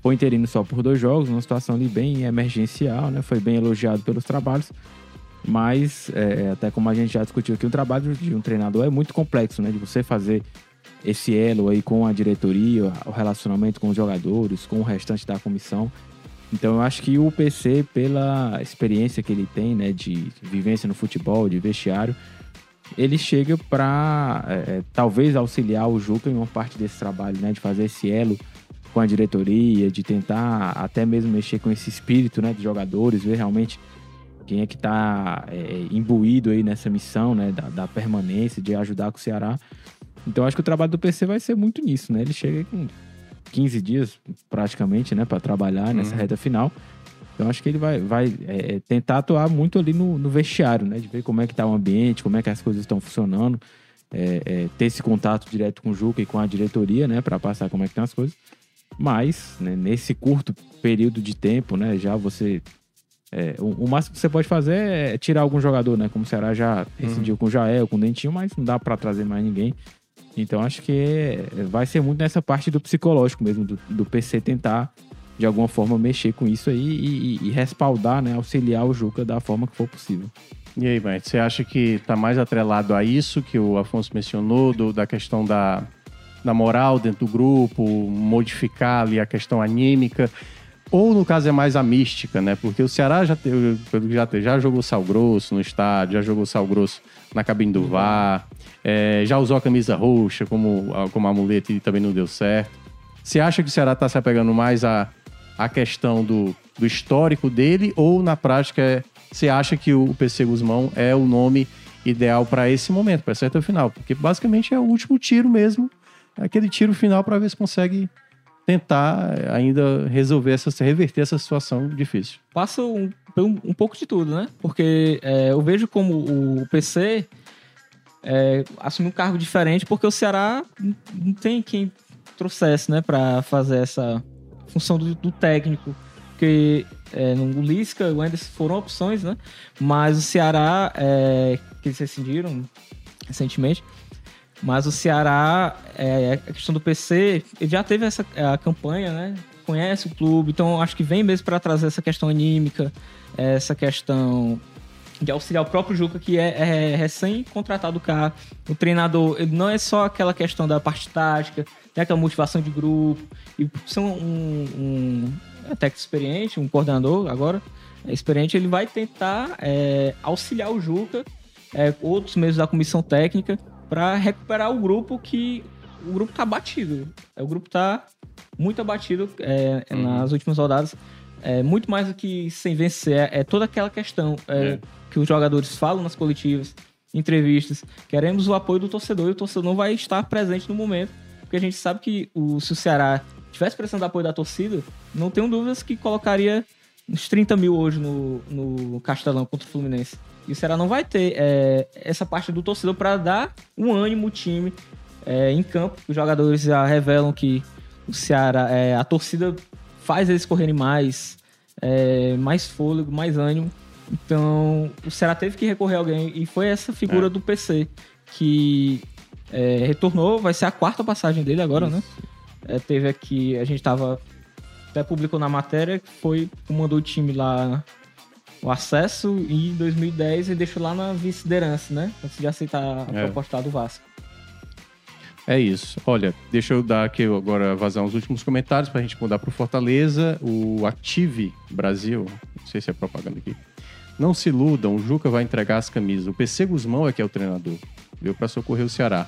Foi interino só por dois jogos, numa situação ali bem emergencial, né? Foi bem elogiado pelos trabalhos. Mas, é, até como a gente já discutiu aqui, o trabalho de um treinador é muito complexo, né? De você fazer esse elo aí com a diretoria, o relacionamento com os jogadores, com o restante da comissão. Então eu acho que o PC, pela experiência que ele tem, né, de vivência no futebol, de vestiário, ele chega para talvez auxiliar o Juca em uma parte desse trabalho, né, de fazer esse elo com a diretoria, de tentar até mesmo mexer com esse espírito, né, dos jogadores, ver realmente quem é que está imbuído aí nessa missão, né, da, da permanência, de ajudar com o Ceará. Então acho que o trabalho do PC vai ser muito nisso, né? Ele chega com 15 dias praticamente, né, para trabalhar nessa reta final. Então acho que ele vai, vai é, tentar atuar muito ali no, no vestiário, né? De ver como é que tá o ambiente, como é que as coisas estão funcionando, é, é, ter esse contato direto com o Juca e com a diretoria, né? Para passar como é que estão as coisas. Mas, né, nesse curto período de tempo, né? Já você é, o, o máximo que você pode fazer é tirar algum jogador, né? Como o Ceará já rescindiu com o Jael, com o Dentinho, mas não dá para trazer mais ninguém. Então acho que vai ser muito nessa parte do psicológico mesmo, do, do PC tentar de alguma forma mexer com isso aí e, e- e respaldar, né? Auxiliar o Juca da forma que for possível. E aí, Matt, você acha que tá mais atrelado a isso que o Afonso mencionou, do- da questão da, da moral dentro do grupo, modificar ali a questão anímica? Ou, no caso, é mais a mística, né? Porque o Ceará já, teve, já, já jogou sal grosso no estádio, já jogou sal grosso na cabine do VAR, é, já usou a camisa roxa como, como amuleto e também não deu certo. Você acha que o Ceará tá se apegando mais à, à questão do, do histórico dele ou, na prática, é- você acha que o PC Guzmão é o nome ideal para esse momento, para essa reta final? Porque, basicamente, é o último tiro mesmo, é aquele tiro final para ver se consegue tentar eh, ainda resolver essa, reverter essa situação difícil. passa um, um, um pouco de tudo, né? Porque é, eu vejo como o PC é, assumiu um cargo diferente porque o Ceará não- tem quem trouxesse, né, para fazer essa função do, do técnico. Porque é, no Lisca e o Anderson foram opções, né? Mas o Ceará, é, que eles rescindiram recentemente, mas o Ceará, é, a questão do PC, ele já teve essa a campanha, né? Conhece o clube, então acho que vem mesmo para trazer essa questão anímica, essa questão de auxiliar o próprio Juca, que é, é recém-contratado cá. O treinador, não é só aquela questão da parte tática, tem aquela motivação de grupo. E são um, um é técnico experiente, um coordenador agora, é experiente, ele vai tentar é, auxiliar o Juca, é, outros membros da comissão técnica, para recuperar o grupo que o grupo tá abatido. É, O grupo tá muito abatido é, nas últimas rodadas. É, muito mais do que sem vencer, é, é toda aquela questão é, que os jogadores falam nas coletivas, entrevistas. Queremos o apoio do torcedor e o torcedor não vai estar presente no momento, porque a gente sabe que o, se o Ceará tivesse precisando do apoio da torcida, não tenho dúvidas que colocaria uns 30 mil hoje no, no Castelão contra o Fluminense. E o Ceará não vai ter é, essa parte do torcedor para dar um ânimo ao time é, em campo. Os jogadores já revelam que o Ceará, é, a torcida faz eles correrem mais, é, mais fôlego, mais ânimo. Então, o Ceará teve que recorrer a alguém e foi essa figura É. do PC que é, retornou, vai ser a quarta passagem dele agora, né? É, teve aqui, a gente tava até publicou na matéria que foi comandou o time lá o acesso e em 2010 ele deixou lá na vice-liderança, né? Antes de aceitar a É. proposta do Vasco. É isso. Olha, deixa eu dar aqui agora vazar uns últimos comentários pra gente mudar pro Fortaleza. O Active Brasil, não sei se é propaganda aqui. Não se iludam, o Juca vai entregar as camisas. O PC Guzmão é que é o treinador. Veio pra socorrer o Ceará.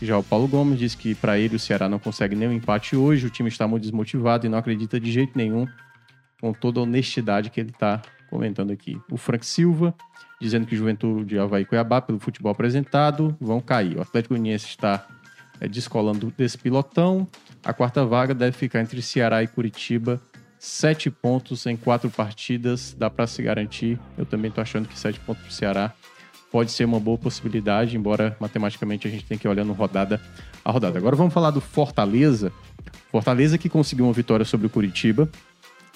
Já o Paulo Gomes disse que pra ele o Ceará não consegue nenhum empate hoje, o time está muito desmotivado e não acredita de jeito nenhum, com toda a honestidade que ele tá comentando aqui. O Frank Silva dizendo que Juventude Havaí e Cuiabá, pelo futebol apresentado, vão cair. O Atlético Goianiense está descolando desse pilotão. A quarta vaga deve ficar entre Ceará e Curitiba. Sete pontos em quatro partidas, dá para se garantir. Eu também tô achando que sete pontos para o Ceará pode ser uma boa possibilidade, embora matematicamente a gente tenha que ir olhando rodada a rodada. Agora vamos falar do Fortaleza. Fortaleza que conseguiu uma vitória sobre o Curitiba,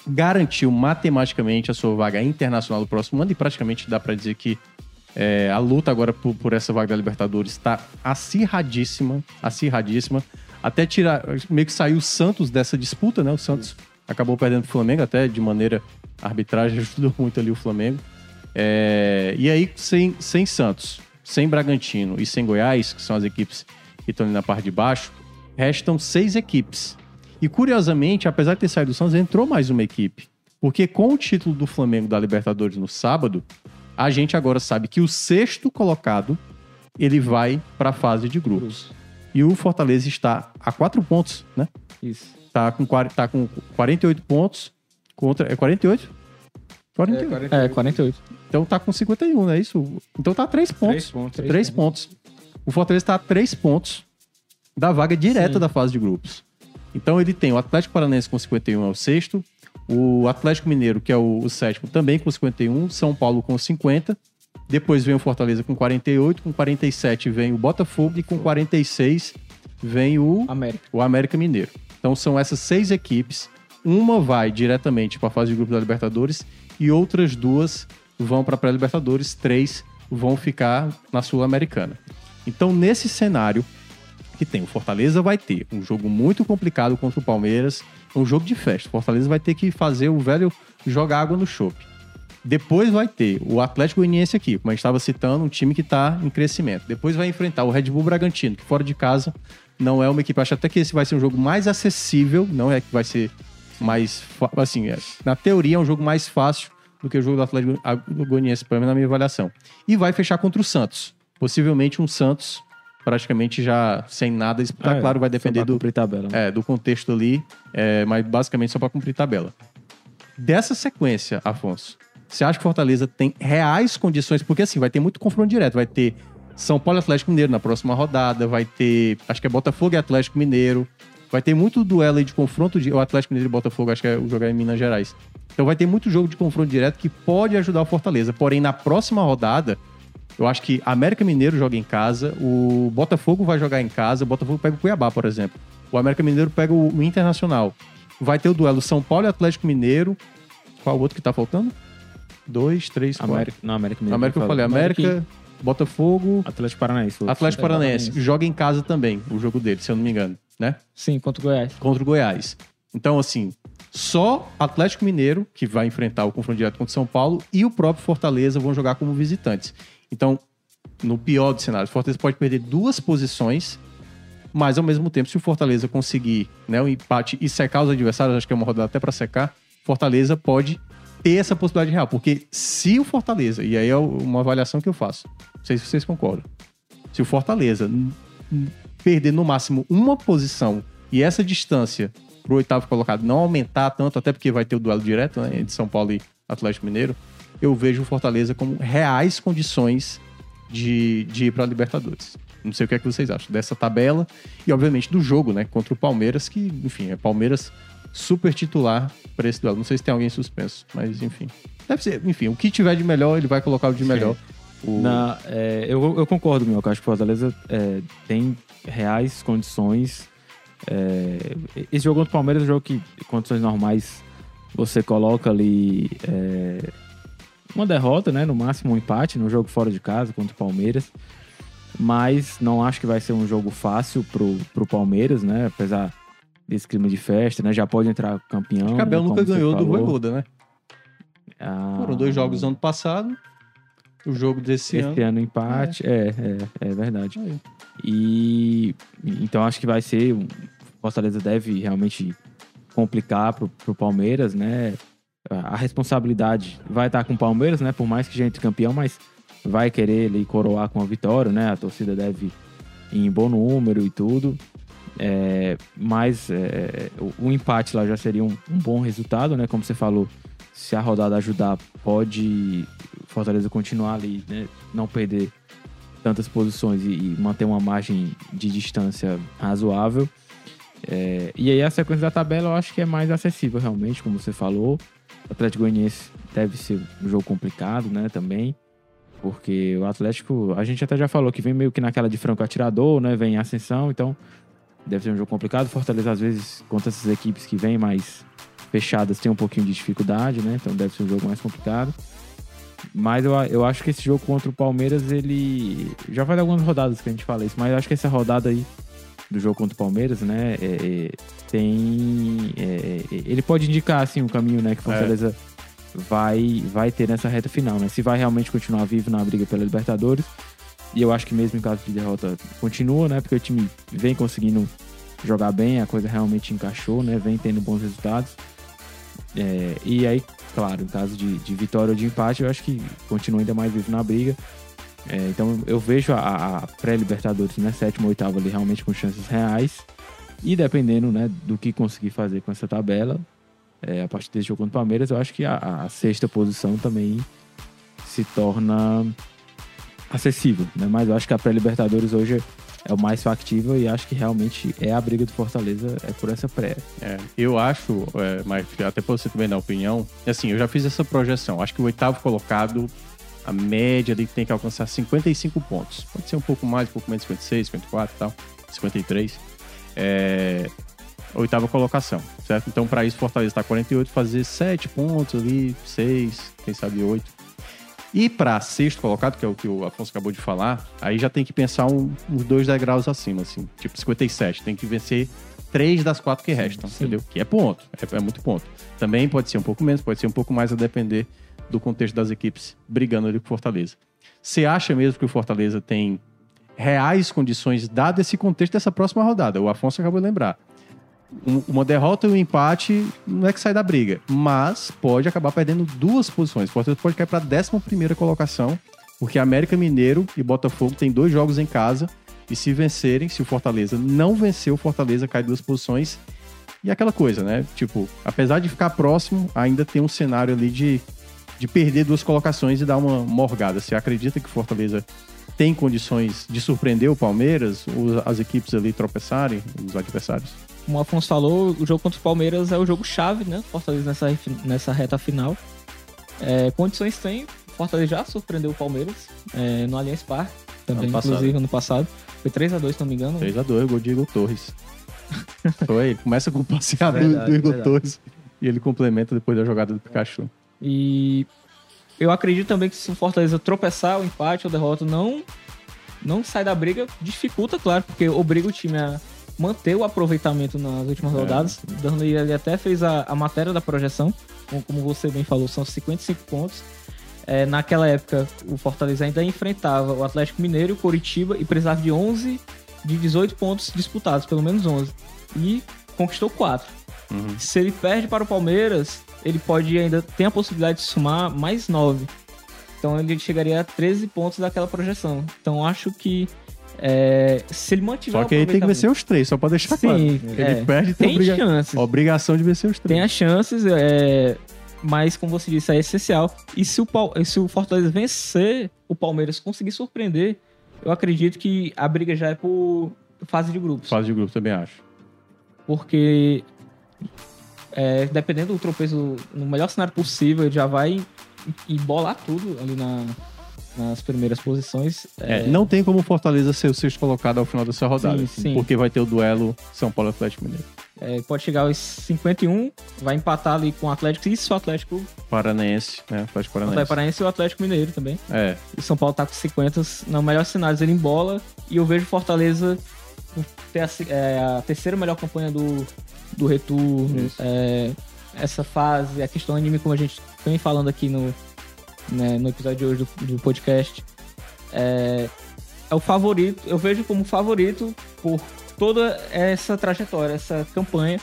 garantiu matematicamente a sua vaga internacional do próximo ano e praticamente dá para dizer que é, a luta agora por, por essa vaga da Libertadores está acirradíssima, acirradíssima. Até tirar, meio que saiu o Santos dessa disputa, né? O Santos acabou perdendo o Flamengo, até de maneira arbitragem (laughs) ajudou muito ali o Flamengo. É, e aí, sem, sem Santos, sem Bragantino e sem Goiás, que são as equipes que estão ali na parte de baixo, restam seis equipes. E curiosamente, apesar de ter saído do Santos, entrou mais uma equipe. Porque com o título do Flamengo da Libertadores no sábado, a gente agora sabe que o sexto colocado ele vai para a fase de grupos. E o Fortaleza está a quatro pontos, né? Isso. Tá com, tá com 48 pontos contra. É 48? 48. É, 48. Então tá com 51, não é isso? Então tá a 3 pontos. Três pontos. Três, pontos. O Fortaleza está a 3 pontos da vaga direta Sim. da fase de grupos. Então ele tem o Atlético Paranaense com 51 é o sexto, o Atlético Mineiro, que é o, o sétimo, também com 51, São Paulo com 50. Depois vem o Fortaleza com 48, com 47 vem o Botafogo e com 46 vem o América. o América Mineiro. Então são essas seis equipes. Uma vai diretamente para a fase de grupo da Libertadores e outras duas vão para a pré-Libertadores, três vão ficar na Sul-Americana. Então nesse cenário que tem o Fortaleza vai ter um jogo muito complicado contra o Palmeiras, um jogo de festa. O Fortaleza vai ter que fazer o velho jogar água no chope. Depois vai ter o Atlético Goianiense aqui, como a gente estava citando, um time que está em crescimento. Depois vai enfrentar o Red Bull Bragantino, que fora de casa não é uma equipe. Acho até que esse vai ser um jogo mais acessível, não é que vai ser mais. Assim, é, na teoria é um jogo mais fácil do que o jogo do Atlético Go- Goianiense, pelo menos na minha avaliação. E vai fechar contra o Santos. Possivelmente um Santos praticamente já sem nada. Isso, tá Ah, é, claro, vai depender do, cumprir tabela. né? é, do contexto ali, é, mas basicamente só para cumprir tabela. Dessa sequência, Afonso, você acha que Fortaleza tem reais condições? Porque assim, vai ter muito confronto direto. Vai ter São Paulo e Atlético Mineiro na próxima rodada, vai ter, acho que é Botafogo e Atlético Mineiro. Vai ter muito duelo aí de confronto de. O Atlético Mineiro e Botafogo, acho que é o jogar em Minas Gerais. Então vai ter muito jogo de confronto direto que pode ajudar o Fortaleza. Porém, na próxima rodada, eu acho que América Mineiro joga em casa, o Botafogo vai jogar em casa, o Botafogo pega o Cuiabá, por exemplo. O América Mineiro pega o Internacional. Vai ter o duelo São Paulo e Atlético Mineiro. Qual o outro que tá faltando? Dois, três, quatro. América, não, América Mineiro. América eu falei, América, Botafogo, Atlético Paranaense. outro. Atlético Paranaense. Paranaense. Joga em casa também, o jogo dele, se eu não me engano, né? Sim, contra o Goiás. Contra o Goiás. Então, assim, só Atlético Mineiro, que vai enfrentar o confronto direto contra o São Paulo, e o próprio Fortaleza vão jogar como visitantes. Então, no pior dos cenários, o Fortaleza pode perder duas posições, mas ao mesmo tempo, se o Fortaleza conseguir né, o empate e secar os adversários, acho que é uma rodada até para secar, Fortaleza pode ter essa possibilidade real. Porque se o Fortaleza, e aí é uma avaliação que eu faço, não sei se vocês concordam, se o Fortaleza perder no máximo uma posição e essa distância pro oitavo colocado não aumentar tanto, até porque vai ter o duelo direto né, entre São Paulo e Atlético Mineiro, eu vejo o Fortaleza como reais condições de, de ir para Libertadores. Não sei o que é que vocês acham dessa tabela e, obviamente, do jogo, né? Contra o Palmeiras, que, enfim, é Palmeiras super titular para esse duelo. Não sei se tem alguém suspenso, mas enfim. Deve ser, enfim, o que tiver de melhor, ele vai colocar o de melhor. O- Na- é, eu, eu concordo, meu. que Eu acho que o Fortaleza é, tem reais condições É, esse jogo contra o Palmeiras é um jogo que, em condições normais, você coloca ali é, uma derrota, né? No máximo um empate no jogo fora de casa contra o Palmeiras. Mas não acho que vai ser um jogo fácil pro, pro Palmeiras, né? Apesar desse clima de festa, né? Já pode entrar campeão. Abel né, nunca ganhou do falou. Voivoda, né? Ah, Foram dois jogos ano passado. O jogo desse Esse ano. ano empate, é, é, é verdade. Aí. E então acho que vai ser. O Fortaleza deve realmente complicar pro, pro Palmeiras, né? A responsabilidade vai estar com o Palmeiras, né? Por mais que já entre campeão, mas vai querer ele coroar com a vitória, né? A torcida deve ir em bom número e tudo. É, mas é, o, o empate lá já seria um, um bom resultado, né? Como você falou, se a rodada ajudar, pode Fortaleza continuar ali, né? Não perder tantas posições e, e manter uma margem de distância razoável. É, e aí a sequência da tabela eu acho que é mais acessível realmente, como você falou. Atlético Goianiense deve ser um jogo complicado, né, também. Porque o Atlético, a gente até já falou que vem meio que naquela de franco atirador, né, vem em ascensão, então deve ser um jogo complicado. Fortaleza às vezes contra essas equipes que vêm mais fechadas tem um pouquinho de dificuldade, né, então deve ser um jogo mais complicado. Mas eu, eu acho que esse jogo contra o Palmeiras, ele. Já faz algumas rodadas que a gente fala isso, mas eu acho que essa rodada aí do jogo contra o Palmeiras, né? é, é, tem. é, é, ele pode indicar, assim, um caminho, né? Que o Fortaleza vai, vai ter nessa reta final, né? Se vai realmente continuar vivo na briga pela Libertadores. E eu acho que mesmo em caso de derrota, continua, né? Porque o time vem conseguindo jogar bem, a coisa realmente encaixou, né? Vem tendo bons resultados. É, e aí, claro, em caso de, de vitória ou de empate, eu acho que continua ainda mais vivo na briga. É, então eu vejo a, a pré-Libertadores, né, sétima, oitava ali realmente com chances reais. E dependendo, né, do que conseguir fazer com essa tabela, é, a partir desse jogo contra o Palmeiras, eu acho que a, a sexta posição também se torna acessível, né? Mas eu acho que a pré-Libertadores hoje é o mais factível e acho que realmente é a briga do Fortaleza é por essa pré. É, eu acho, é, até pra você também dar opinião, assim, eu já fiz essa projeção. Acho que o oitavo colocado, a média ali tem que alcançar 55 pontos. Pode ser um pouco mais, um pouco menos, 56, 54 e tal, 53. É, oitava colocação, certo? Então, para isso, Fortaleza tá 48, fazer 7 pontos ali, 6, quem sabe 8. E para sexto colocado, que é o que o Afonso acabou de falar, aí já tem que pensar um- uns dois degraus acima, assim. Tipo 57. Tem que vencer três das quatro que restam, entendeu? Que é ponto. É, é muito ponto. Também pode ser um pouco menos, pode ser um pouco mais a depender do contexto das equipes brigando ali com o Fortaleza. Você acha mesmo que o Fortaleza tem reais condições, dado esse contexto dessa próxima rodada? O Afonso acabou de lembrar. Um- uma derrota e um empate não é que sai da briga, mas pode acabar perdendo duas posições. O Fortaleza pode cair para a 11 colocação, porque América Mineiro e Botafogo têm dois jogos em casa. E se vencerem, se o Fortaleza não vencer, o Fortaleza cai duas posições. E aquela coisa, né? Tipo, apesar de ficar próximo, ainda tem um cenário ali de, de perder duas colocações e dar uma morgada. Você acredita que o Fortaleza tem condições de surpreender o Palmeiras, as equipes ali tropeçarem, os adversários? Como o Afonso falou, o jogo contra o Palmeiras é o jogo chave, né? Fortaleza nessa, nessa reta final. É, condições tem. Fortaleza já surpreendeu o Palmeiras é, no Allianz Parque, também, Ano passado. inclusive, ano passado. Foi 3x2, se não me engano. 3x2, gol de Igor Torres. (laughs) Foi, começa com o passeado do, Verdade, do Igor verdade. Torres e ele complementa depois da jogada do Pikachu. E eu acredito também que se o Fortaleza tropeçar, o empate ou derrota não, não sai da briga, dificulta, claro, porque obriga o time a manter o aproveitamento nas últimas É. rodadas. O Darley ele até fez a, a matéria da projeção, como, como você bem falou, são 55 pontos. É, naquela época, o Fortaleza ainda enfrentava o Atlético Mineiro e o Coritiba e precisava de 11 de 18 pontos disputados, pelo menos 11. E conquistou 4. Uhum. Se ele perde para o Palmeiras, ele pode ainda ter a possibilidade de somar mais 9. Então ele chegaria a 13 pontos daquela projeção. Então acho que é, se ele mantiver Só que aí tem que vencer os três, só pra deixar Sim, claro. é. Ele perde, tem, tem obriga... chances. obrigação de vencer os três. Tem as chances, é, mas como você disse, é essencial. E se o, se o Fortaleza vencer, o Palmeiras conseguir surpreender, eu acredito que a briga já é por fase de grupos. Fase de grupo também acho. Porque é, dependendo do tropeço, no melhor cenário possível, ele já vai embolar tudo ali na, nas primeiras posições. É, não tem como o Fortaleza ser o sexto colocado ao final dessa rodada. Sim, sim. Porque vai ter o duelo São Paulo Atlético Mineiro. é, pode chegar aos 51, vai empatar ali com o Atlético. Isso, o Atlético, Paranaense, né? Atlético o Atlético Paranaense. Paranaense e o Atlético Mineiro também. É, O São Paulo tá com 50, não, melhor cenários ele em bola. E eu vejo Fortaleza ter a, é, a terceira melhor campanha do, do retorno. É, essa fase, a questão anime, como a gente vem falando aqui no, né, no episódio de hoje do, do podcast. É, é o favorito, eu vejo como favorito por toda essa trajetória, essa campanha.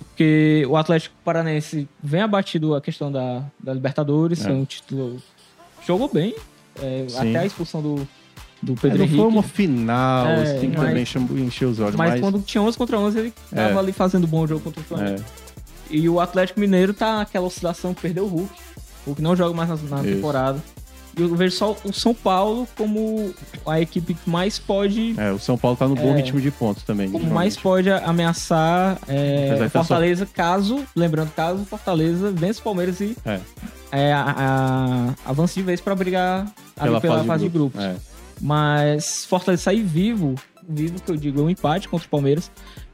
Porque o Atlético Paranense vem abatido a questão da, da Libertadores, É. foi um título. Jogou bem, é, até a expulsão do, do É, Pedro não Henrique. foi uma final, É, você tem que mas- também encher os olhos, Mas, mas... quando tinha 11 contra 11, ele tava É. ali fazendo bom jogo contra o Flamengo. É, E o Atlético Mineiro tá naquela oscilação que perdeu o Hulk. O Hulk não joga mais na, na temporada. E eu vejo só o São Paulo como a equipe que mais pode. é, o São Paulo tá no bom É. ritmo de pontos também. Como ultimamente. mais pode ameaçar é, Apesar de tá Fortaleza, caso, lembrando, caso o Fortaleza vença o Palmeiras e É. é, a, a- avance de vez pra brigar Pela, pela, fase, fase, de de grupos. É. Mas Fortaleza sair vivo, vivo que eu digo, é um empate contra o Palmeiras.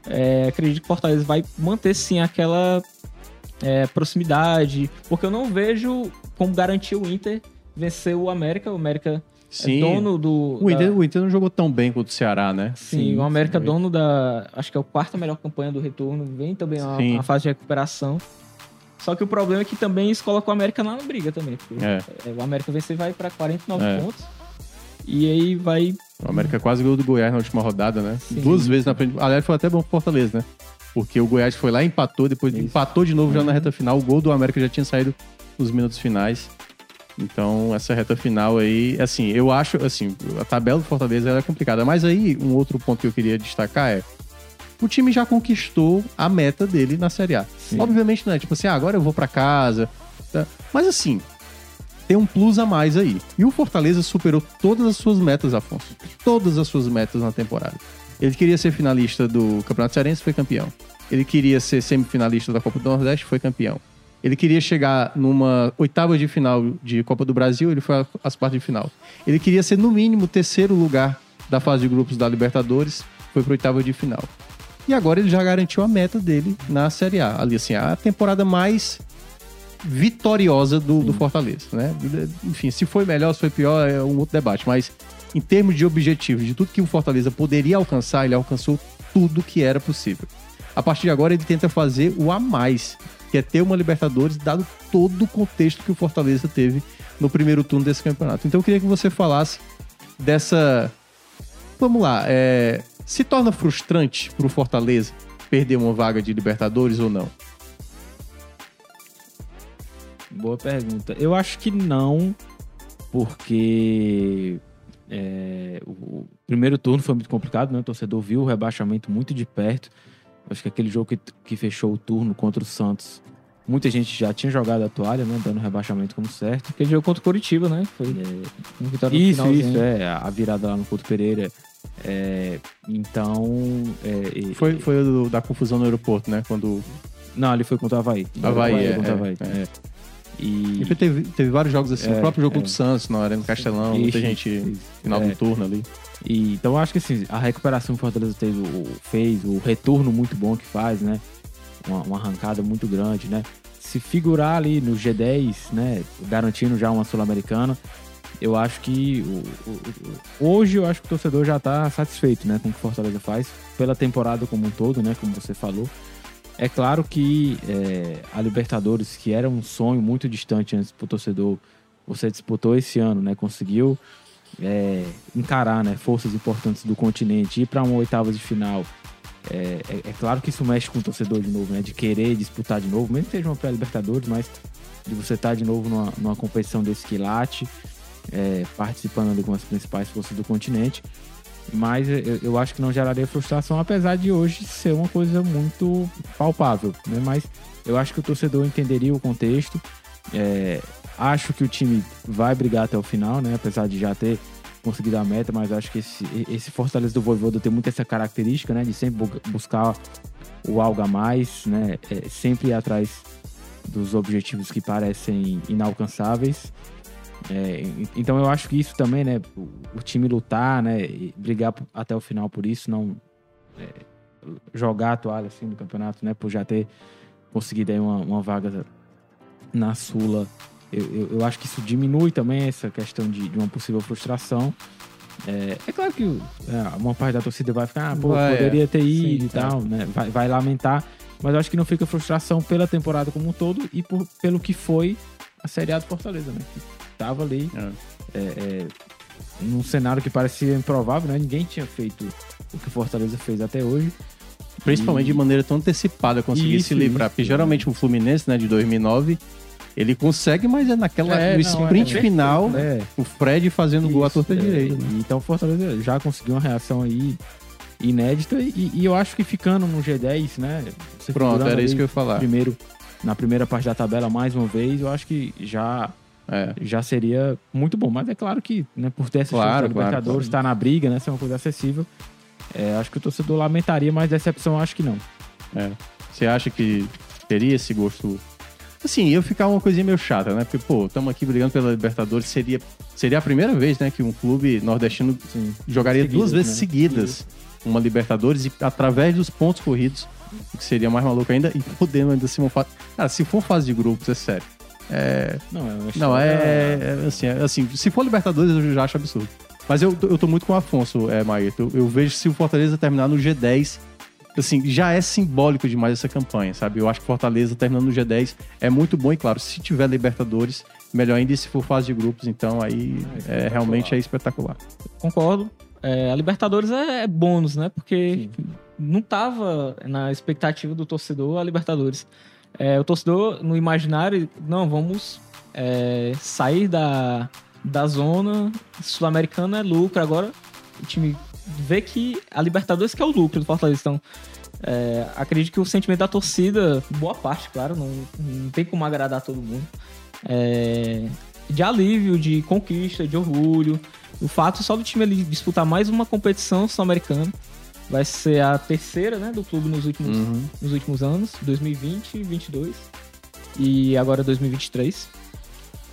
É, acredito que Fortaleza vai manter sim aquela é, proximidade, porque eu não vejo como garantir o Inter vencer o América. O América Sim, é dono do. o, Inter, da- o Inter não jogou tão bem contra o Ceará, né? Sim, o América é sim. dono da. Acho que é a quarta melhor campanha do retorno. Vem também uma, Sim. uma fase de recuperação. Só que o problema é que também isso coloca o América lá na briga também. Porque É. é, o América vencer vai pra 49 É. pontos. E aí vai. O América quase ganhou do Goiás na última rodada, né? Sim. Duas vezes na frente. Aliás, foi até bom pro Fortaleza, né? Porque o Goiás foi lá e empatou, depois Isso. empatou de novo já Uhum. na reta final. O gol do América já tinha saído nos minutos finais. Então, essa reta final aí, assim, eu acho, assim, a tabela do Fortaleza é complicada. Mas aí, um outro ponto que eu queria destacar é: o time já conquistou a meta dele na Série A. Obviamente não é tipo assim, ah, agora eu vou pra casa. tá? Mas assim, tem um plus a mais aí. E o Fortaleza superou todas as suas metas, Afonso. Todas as suas metas na temporada. Ele queria ser finalista do Campeonato Cearense, foi campeão. Ele queria ser semifinalista da Copa do Nordeste, foi campeão. Ele queria chegar numa oitava de final de Copa do Brasil, ele foi às quartas de final. Ele queria ser, no mínimo, terceiro lugar da fase de grupos da Libertadores, foi para oitava de final. E agora ele já garantiu a meta dele na Série A. Ali, assim, a temporada mais vitoriosa do, do Fortaleza, né? Enfim, se foi melhor, se foi pior, é um outro debate. Mas em termos de objetivo, de tudo que o Fortaleza poderia alcançar, ele alcançou tudo que era possível. A partir de agora, ele tenta fazer o a mais, que é ter uma Libertadores, dado todo o contexto que o Fortaleza teve no primeiro turno desse campeonato. Então eu queria que você falasse dessa. Vamos lá, é... se torna frustrante para o Fortaleza perder uma vaga de Libertadores ou não? Boa pergunta. Eu acho que não, porque é, o, primeiro turno foi muito complicado, né? O torcedor viu o rebaixamento muito de perto. Acho que aquele jogo que, que fechou o turno contra o Santos, muita gente já tinha jogado a toalha, né? Dando rebaixamento como certo. Aquele jogo contra o Curitiba, né? Foi uma vitória no Isso, finalzinho. isso, é. A virada lá no Couto Pereira. É, então. é, Foi, foi do- da confusão no aeroporto, né? Quando. Não, ele foi contra o Havaí. Havaí, Foi é, contra o é, Havaí. E, E teve, teve vários jogos assim, É, o próprio jogo é. contra o Santos, na Arena Castelão, muita gente isso. final É. do turno ali. E, então eu acho que assim, a recuperação que o Fortaleza teve, o- fez, o retorno muito bom que faz, né? Uma, uma arrancada muito grande, né? Se figurar ali no G10, né? Garantindo já uma Sul-Americana, eu acho que o- o- hoje eu acho que o torcedor já tá satisfeito, né? Com o que o Fortaleza faz, pela temporada como um todo, né? Como você falou. É claro que é, a Libertadores, que era um sonho muito distante antes pro torcedor, você disputou esse ano, né? Conseguiu é, encarar né, forças importantes do continente, ir para uma oitava de final. É, é- é claro que isso mexe com o torcedor de novo, né? De querer disputar de novo, mesmo que seja uma pré-Libertadores, mas de você estar de novo numa, numa competição desse quilate, é, participando ali com as principais forças do continente. Mas eu, eu acho que não geraria frustração, apesar de hoje ser uma coisa muito palpável, né? Mas eu acho que o torcedor entenderia o contexto. É, acho que o time vai brigar até o final, né? Apesar de já ter conseguido a meta, mas acho que esse, esse Fortaleza do Voivoda tem muito essa característica, né? De sempre bu- buscar o algo a mais, né? É, sempre ir atrás dos objetivos que parecem inalcançáveis. É, então eu acho que isso também, né? O, o time lutar, né? brigar até o final por isso, não é, jogar a toalha assim do campeonato, né? Por já ter conseguido aí uma, uma vaga na Sula. Eu, eu, eu acho que isso diminui também essa questão de, de uma possível frustração. É, é claro que é, uma parte da torcida vai ficar, ah, pô, Vai, poderia ter ido Sim, e tal, né? Vai, vai lamentar. Mas eu acho que não fica frustração pela temporada como um todo e por, pelo que foi a Série A do Fortaleza, né? Que tava ali É. é, é, num cenário que parecia improvável, né? Ninguém tinha feito o que o Fortaleza fez até hoje. Principalmente de maneira tão antecipada, conseguir Isso, se livrar. isso. Porque geralmente o Fluminense, né, de 2009, ele consegue, mas é naquela, É, no não, sprint é. final, É, o Fred fazendo gol à Isso, torta é, direita. né? e Então o Fortaleza já conseguiu uma reação aí inédita e, e eu acho que ficando no G10, né? Pronto, era isso que eu ia falar. Primeiro, na primeira parte da tabela, mais uma vez, eu acho que já, É. já seria muito bom. Mas é claro que, né, por ter essa Claro, claro, Libertadores, estar na briga, né? Ser uma coisa acessível. é, acho que o torcedor lamentaria, mas decepção acho que não. É. Você acha que teria esse gosto? Assim, ia ficar uma coisinha meio chata, né? Porque, pô, estamos aqui brigando pela Libertadores. Seria, seria a primeira vez, né, que um clube nordestino Sim. jogaria Seguidas, duas vezes né? seguidas uma Libertadores e através dos pontos corridos, o que seria mais maluco ainda, e podendo ainda se fase. Cara, se for fase de grupos, é sério. É, Não, é uma não, é, é, assim, é assim, se for Libertadores, eu já acho absurdo. Mas eu, eu tô muito com o Afonso, é, Maíto. Eu, eu vejo se o Fortaleza terminar no G10, assim, já é simbólico demais essa campanha, sabe? Eu acho que Fortaleza terminando no G10 é muito bom e, claro, se tiver Libertadores, melhor ainda e se for fase de grupos, então aí é, realmente é espetacular. Concordo. É, a Libertadores é, é bônus, né? Porque não tava na expectativa do torcedor a Libertadores. É, o torcedor, no imaginário, não, vamos é, sair da, da zona sul-americana é lucro. Agora o time vê que a Libertadores que é o lucro do Fortaleza. Então, é, acredito que o sentimento da torcida, boa parte, claro, não, não tem como agradar todo mundo. É, de alívio, de conquista, de orgulho. O fato só do time ele disputar mais uma competição sul-americana. Vai ser a terceira né, do clube nos últimos, Uhum. nos últimos anos, 2020, 2022 e agora 2023.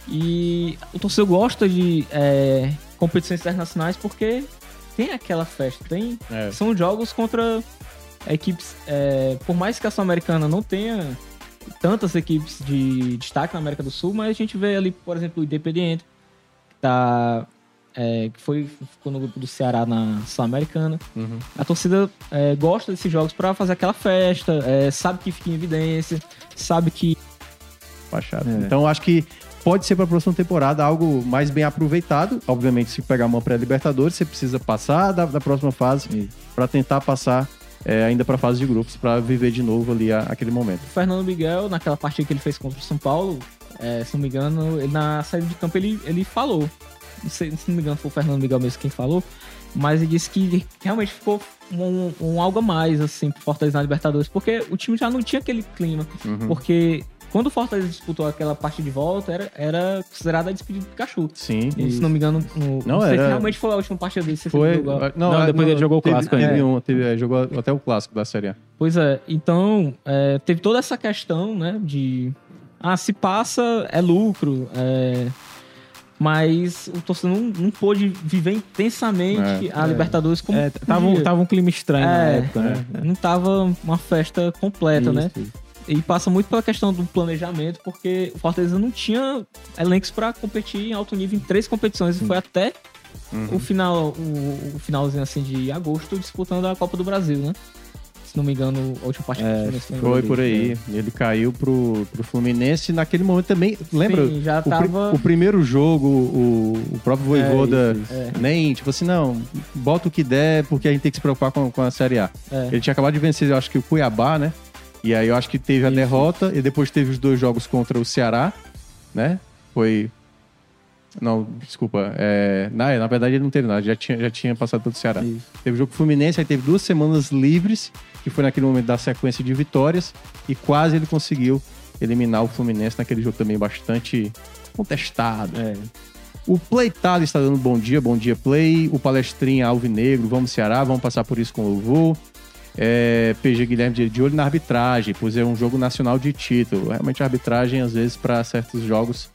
E o torcedor gosta de é, competições internacionais porque tem aquela festa, tem É. são jogos contra equipes. é, por mais que a Sul-Americana não tenha tantas equipes de destaque na América do Sul, mas a gente vê ali, por exemplo, o Independiente, que, tá, é, que foi, ficou no grupo do Ceará na Sul-Americana. Uhum. A torcida é, gosta desses jogos para fazer aquela festa, é, sabe que fica em evidência, sabe que Baixado. É. Então, acho que pode ser para a próxima temporada algo mais bem aproveitado. Obviamente, se pegar uma pré-Libertadores, você precisa passar da, da próxima fase para tentar passar é, ainda para a fase de grupos, para viver de novo ali a- aquele momento. o Fernando Miguel, naquela partida que ele fez contra o São Paulo, é, se não me engano, ele, na saída de campo ele, ele falou. Não sei, se não me engano, foi o Fernando Miguel mesmo quem falou. Mas ele disse que realmente ficou um, um algo a mais, assim, pro Fortaleza na Libertadores. Porque o time já não tinha aquele clima. Uhum. Porque quando o Fortaleza disputou aquela partida de volta, era, era considerada a despedida do Pikachu. Sim. E, se não me engano, no, Não, sei se era- realmente foi a última partida dele. se Foi. jogou. Não, Não, é, depois ele jogou o clássico teve ainda. um- teve- é, jogou até o clássico da Série A. Pois é, então é, teve toda essa questão, né, de ah, se passa é lucro, é, mas o torcedor não, não pôde viver intensamente É, a é. Libertadores como É, tava, um- tava um clima estranho na É, época, né? não tava uma festa completa, né? Isso, isso. E passa muito pela questão do planejamento, porque o Fortaleza não tinha elencos para competir em alto nível em três competições. E foi até Uhum. o final, o, o finalzinho assim de agosto disputando a Copa do Brasil, né? Se não me engano, a última partida É, que Fluminense Foi por aí. Ele caiu pro, pro Fluminense naquele momento também. Lembra? Sim, já O, tava. o primeiro jogo, o, o próprio Voivoda isso, é. nem, tipo assim, não, bota o que der, porque a gente tem que se preocupar com, com a Série A. É. Ele tinha acabado de vencer, eu acho que o Cuiabá, né? E aí eu acho que teve a Isso. derrota e depois teve os dois jogos contra o Ceará, né? Foi. Não, desculpa. É... Na, na verdade ele não teve nada, já tinha, já tinha passado pelo Ceará. Isso. Teve o jogo com o Fluminense, aí teve duas semanas livres, que foi naquele momento da sequência de vitórias, e quase ele conseguiu eliminar o Fluminense naquele jogo também bastante contestado. É. O Play Tali está dando bom dia, bom dia Play. O Palestrinha Alvinegro, vamos Ceará, vamos passar por isso com louvor. É, PG Guilherme de, de olho na arbitragem, pois é um jogo nacional de título. Realmente a arbitragem, às vezes, para certos jogos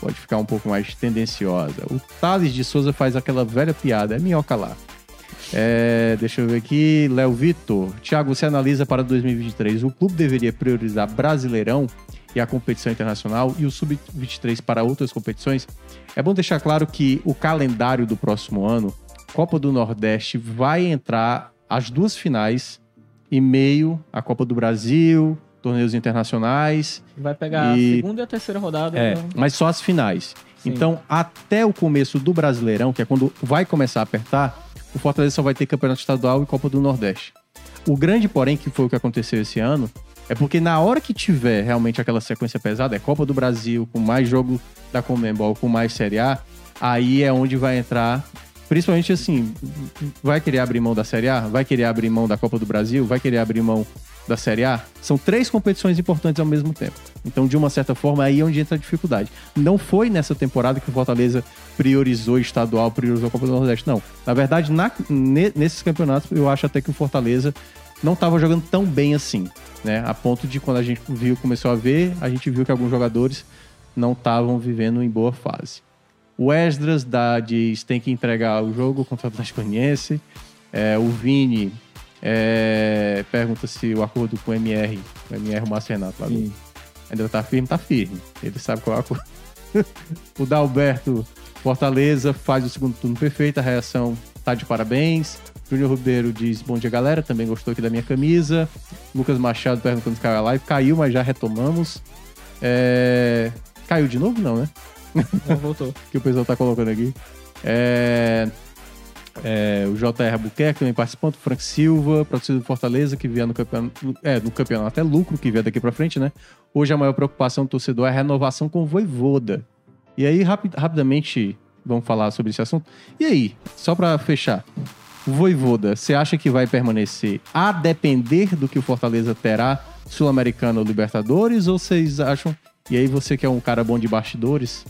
pode ficar um pouco mais tendenciosa. O Thales de Souza faz aquela velha piada, é minhoca lá. É, deixa eu ver aqui, Léo Vitor. Thiago, você analisa para 2023. O clube deveria priorizar Brasileirão e a competição internacional e o Sub-23 para outras competições? É bom deixar claro que o calendário do próximo ano, Copa do Nordeste, vai entrar as duas finais e meio a Copa do Brasil, torneios internacionais, Vai pegar E- a segunda e a terceira rodada. é, então- mas só as finais. Sim. Então, até o começo do Brasileirão, que é quando vai começar a apertar, o Fortaleza só vai ter Campeonato Estadual e Copa do Nordeste. O grande, porém, que foi o que aconteceu esse ano, é porque na hora que tiver realmente aquela sequência pesada, é Copa do Brasil, com mais jogo da Comembol, com mais Série A, aí é onde vai entrar. Principalmente assim, vai querer abrir mão da Série A? Vai querer abrir mão da Copa do Brasil? Vai querer abrir mão da Série A? São três competições importantes ao mesmo tempo. Então, de uma certa forma, aí é onde entra a dificuldade. Não foi nessa temporada que o Fortaleza priorizou estadual, priorizou a Copa do Nordeste. Não. Na verdade, na- ne- nesses campeonatos, eu acho até que o Fortaleza não estava jogando tão bem assim. Né? A ponto de quando a gente viu, começou a ver, a gente viu que alguns jogadores não estavam vivendo em boa fase. O Esdras da, diz tem que entregar o jogo contra o Atlético Goianiense. É, o Vini é, pergunta se o acordo com o MR, o MR o Márcio Renato lá do- ainda tá firme, tá firme. Ele sabe qual é o acordo. (laughs) o Dalberto Fortaleza faz o segundo turno perfeito, a reação tá de parabéns. Júnior Ribeiro diz bom dia, galera. Também gostou aqui da minha camisa. Lucas Machado perguntando se caiu a live. Caiu, mas já retomamos. É, Caiu de novo? Não, né? Não, voltou. (laughs) que o pessoal tá colocando aqui. É, é, o JR Albuquerque também participando, Frank Silva, torcida do Fortaleza, que vier no campeonato, é, no campeonato até lucro, que vier daqui pra frente, né? Hoje a maior preocupação do torcedor é a renovação com o Voivoda. E aí, rapi- rapidamente, vamos falar sobre esse assunto. E aí, só pra fechar, o Voivoda, você acha que vai permanecer a depender do que o Fortaleza terá, Sul-Americano ou Libertadores, ou vocês acham... E aí, você que é um cara bom de bastidores,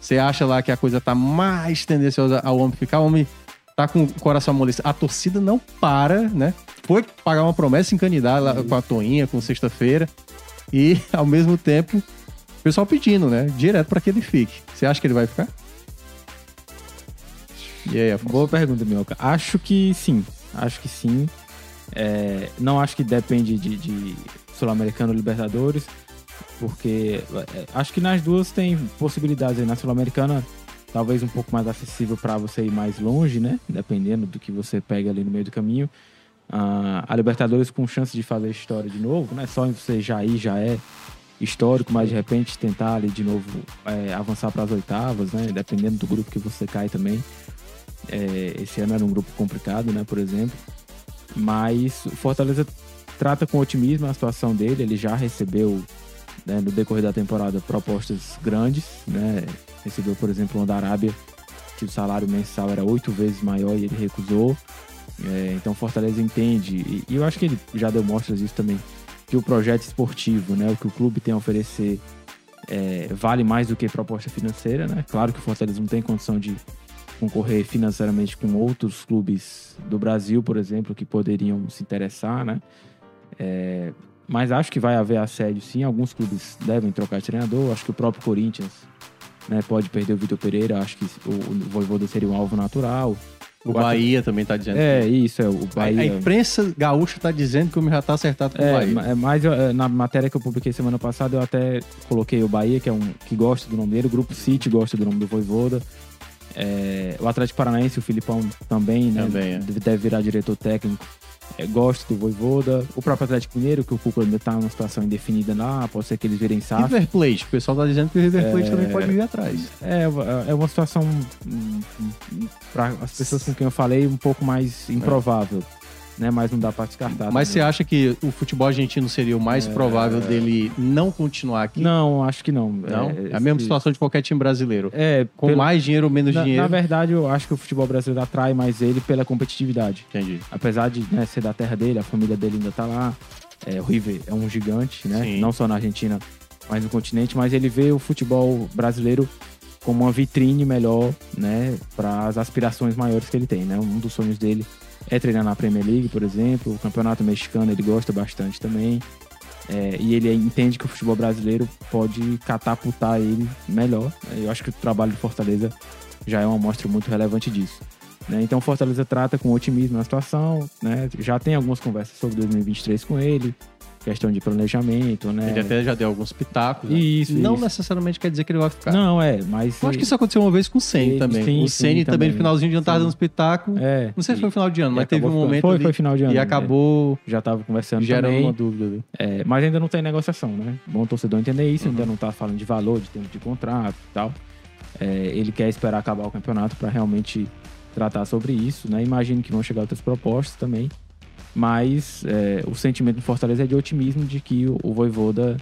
você acha lá que a coisa tá mais tendenciosa ao homem ficar? Homem tá com o coração amolecido. A torcida não para, né? Foi pagar uma promessa encanidar lá com a Toinha, com sexta-feira. E, (laughs) ao mesmo tempo, o pessoal pedindo, né? Direto pra que ele fique. Você acha que ele vai ficar? E aí, Afonso? Boa pergunta, Minhoca. Acho que sim. Acho que sim. É, não acho que depende de, de Sul-Americano Libertadores, porque é, acho que nas duas tem possibilidades aí. Na Sul-Americana, talvez um pouco mais acessível para você ir mais longe, né? Dependendo do que você pega ali no meio do caminho. Ah, a Libertadores com chance de fazer história de novo, né? Só em você já ir já é histórico, mas de repente tentar ali de novo é, avançar para as oitavas, né? Dependendo do grupo que você cai também. É, esse ano era um grupo complicado, né? Por exemplo. Mas o Fortaleza trata com otimismo a situação dele. Ele já recebeu, né, no decorrer da temporada, propostas grandes, né? Recebeu, por exemplo, uma da Arábia, que o salário mensal era oito vezes maior e ele recusou. É, então Fortaleza entende, e, e eu acho que ele já deu mostras disso também, que o projeto esportivo, né, o que o clube tem a oferecer, é, vale mais do que proposta financeira, né? Claro que o Fortaleza não tem condição de concorrer financeiramente com outros clubes do Brasil, por exemplo, que poderiam se interessar, né? É, mas acho que vai haver assédio sim. Alguns clubes devem trocar de treinador. Acho que o próprio Corinthians né, pode perder o Vitor Pereira. Acho que o, o Voivoda seria um alvo natural. O Bahia também tá dizendo. É, isso, é o Bahia. A imprensa gaúcha tá dizendo que o já tá acertado com o É, Bahia. ma- é, mas é, na matéria que eu publiquei semana passada, eu até coloquei o Bahia, que é um que gosta do nome dele, o Grupo City gosta do nome do Voivoda. É, o Atlético Paranaense, o Filipão também, né? Também, é. Deve virar diretor técnico. É, gosta do Voivoda. O próprio Atlético Mineiro, que o Cuco ainda tá numa situação indefinida lá, pode ser que eles virem SAF. River Plate, o pessoal tá dizendo que o River Plate também pode vir atrás. É, é uma situação, para as pessoas com quem eu falei, um pouco mais improvável. Né? Mas não dá pra descartar. Mas você também. acha que o futebol argentino seria o mais provável dele não continuar aqui? Não, acho que não. Não? É, É a mesma situação de qualquer time brasileiro. É, Com pela- mais dinheiro ou menos na, dinheiro. na verdade, eu acho que o futebol brasileiro atrai mais ele pela competitividade. Entendi. Apesar de né, ser da terra dele, a família dele ainda tá lá. É, o River é um gigante, né? Sim. Não só na Argentina, mas no continente. Mas ele vê o futebol brasileiro como uma vitrine melhor, né? Para as aspirações maiores que ele tem, né? Um dos sonhos dele é treinar na Premier League, por exemplo. O campeonato mexicano ele gosta bastante também. É, e ele entende que o futebol brasileiro pode catapultar ele melhor. Eu acho que o trabalho de Fortaleza já é uma amostra muito relevante disso. né? Então, Fortaleza trata com otimismo a situação, né? já tem algumas conversas sobre 2023 com ele, questão de planejamento, né? Ele até já deu alguns pitacos. né? Isso, Não isso. necessariamente quer dizer que ele vai ficar. Não, é, mas. Eu acho que isso aconteceu uma vez com o Senna Sim, também. sim, o sim, Senna também, no finalzinho de ano, tava dando uns pitacos. É. Não sei se foi no final de ano, e mas teve um momento Foi, ali foi final de ano. e né? acabou Já tava conversando gerando também. uma dúvida ali. É, mas ainda não tem negociação, né? Bom torcedor entender isso, Uhum. ainda não tá falando de valor, de tempo de contrato e tal. É, ele quer esperar acabar o campeonato para realmente tratar sobre isso, né? Imagino que vão chegar outras propostas também. Mas é, o sentimento do Fortaleza é de otimismo de que o, o Voivoda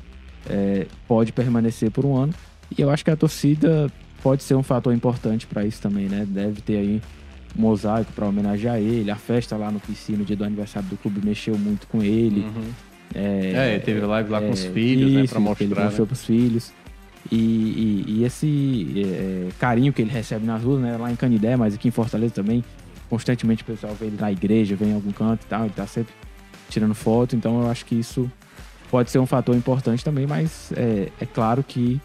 é, pode permanecer por um ano. E eu acho que a torcida pode ser um fator importante para isso também, né? Deve ter aí um mosaico para homenagear ele. A festa lá no PC no dia do aniversário do clube mexeu muito com ele. É, teve live lá com os filhos, né, pra Ele mostrar, mostrou né? pros filhos. E, e- e esse é, carinho que ele recebe nas ruas, né? Lá em Canidé, mas aqui em Fortaleza também. Constantemente o pessoal vê ele na igreja, vem em algum canto e tal. Ele tá sempre tirando foto. Então eu acho que isso pode ser um fator importante também, mas é, é claro que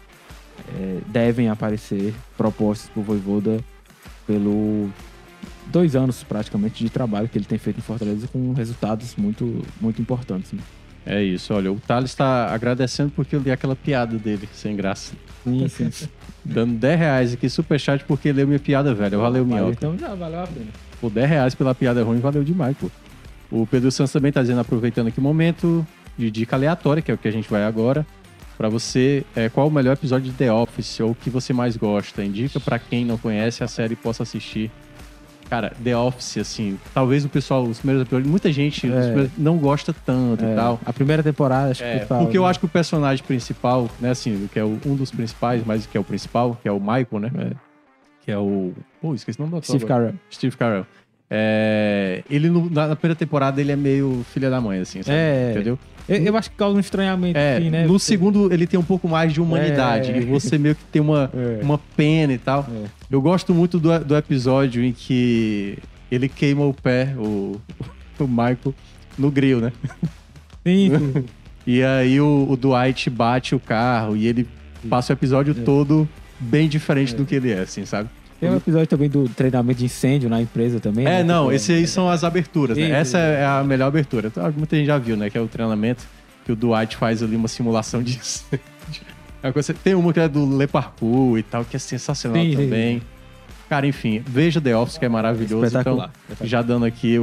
é, devem aparecer propostas pro Voivoda pelo dois anos praticamente de trabalho que ele tem feito em Fortaleza com resultados muito, muito importantes. Né? É isso, olha, o Thales tá agradecendo porque eu li aquela piada dele, sem graça. Sim, sim. (laughs) Dando 10 reais aqui, superchat, porque leu minha piada velha. Valeu, Minhoca. Então já valeu a pena. Por 10 reais pela piada ruim, valeu demais, pô. O Pedro Santos também tá dizendo, aproveitando aqui o momento de dica aleatória, que é o que a gente vai agora. Pra você, é, qual o melhor episódio de The Office ou o que você mais gosta? Indica pra quem não conhece a série e possa assistir. Cara, The Office, assim, talvez o pessoal, os primeiros episódios, muita gente primeiros não gosta tanto e É, tal. A primeira temporada, acho É, que fala, porque eu né? acho que o personagem principal, né, assim, que é um dos principais, mas que é o principal, que é o Michael, né? Que é o. Pô, esqueci o nome do ator Steve. Carell. Steve Carell. É, ele, no- na, na primeira temporada, ele é meio filha da mãe, assim, sabe? É. Entendeu? Eu, eu acho que causa um estranhamento, É, assim, né? no Porque- segundo, ele tem um pouco mais de humanidade. É. E você meio que tem uma, (laughs) É. uma pena e tal. É. Eu gosto muito do, do episódio em que ele queima o pé, o, (laughs) o Michael, no grill, né? Sim, sim. (laughs) E aí o, o Dwight bate o carro e ele passa o episódio todo bem diferente do que ele é, assim, sabe? Tem um episódio também do treinamento de incêndio na empresa também. É, né? não, Que esse aí são as aberturas, né? Essa é a melhor abertura. Então, Muita gente já viu, né? Que é o treinamento que o Dwight faz ali uma simulação (laughs) disso. É uma coisa- Tem uma que é do Le Parkour e tal, que é sensacional Sim, sim, também. Cara, enfim, veja The Office, que é maravilhoso. Espetacular, Então, já dando aqui o,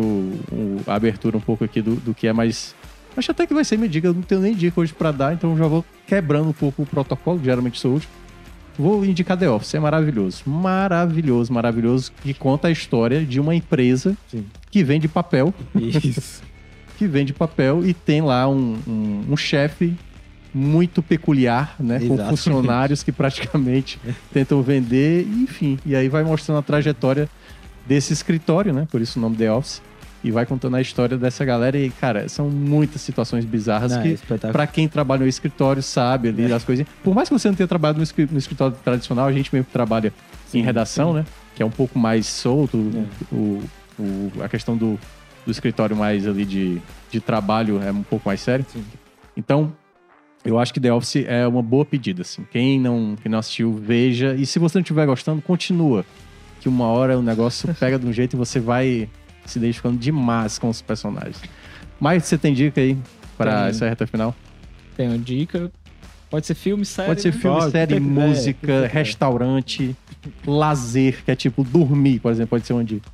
o- a abertura um pouco aqui do, do que é mais. Acho até que vai ser minha dica. Eu não tenho nem dica hoje pra dar, então já vou quebrando um pouco o protocolo, que geralmente sou último. Vou indicar The Office, é maravilhoso. Maravilhoso, maravilhoso. Que conta a história de uma empresa Sim. que vende papel, Isso. (laughs) que vende papel e tem lá um, um, um chefe muito peculiar, né? Com Exatamente. funcionários que praticamente (laughs) tentam vender, enfim. E aí vai mostrando a trajetória desse escritório, né? Por isso o nome The Office. E vai contando a história dessa galera. E, cara, são muitas situações bizarras Não, é que, espetacular. pra quem trabalha no escritório, sabe ali das coisas. Por mais que você não tenha trabalhado no, escri- no escritório tradicional, a gente mesmo trabalha em redação, né? Que é um pouco mais solto. O, o- a questão do, do escritório mais ali de, de trabalho é um pouco mais sério. Então, eu acho que The Office é uma boa pedida, assim. Quem não, quem não assistiu, veja. E se você não estiver gostando, continua. Que uma hora o negócio (laughs) pega de um jeito e você vai se identificando demais com os personagens. Mas você tem dica aí para Tenho. essa reta final? Tem uma dica. Pode ser filme, série. Pode ser né? filme, Pode, série, é, música, que- restaurante, lazer, que é tipo dormir, por exemplo, pode ser uma dica.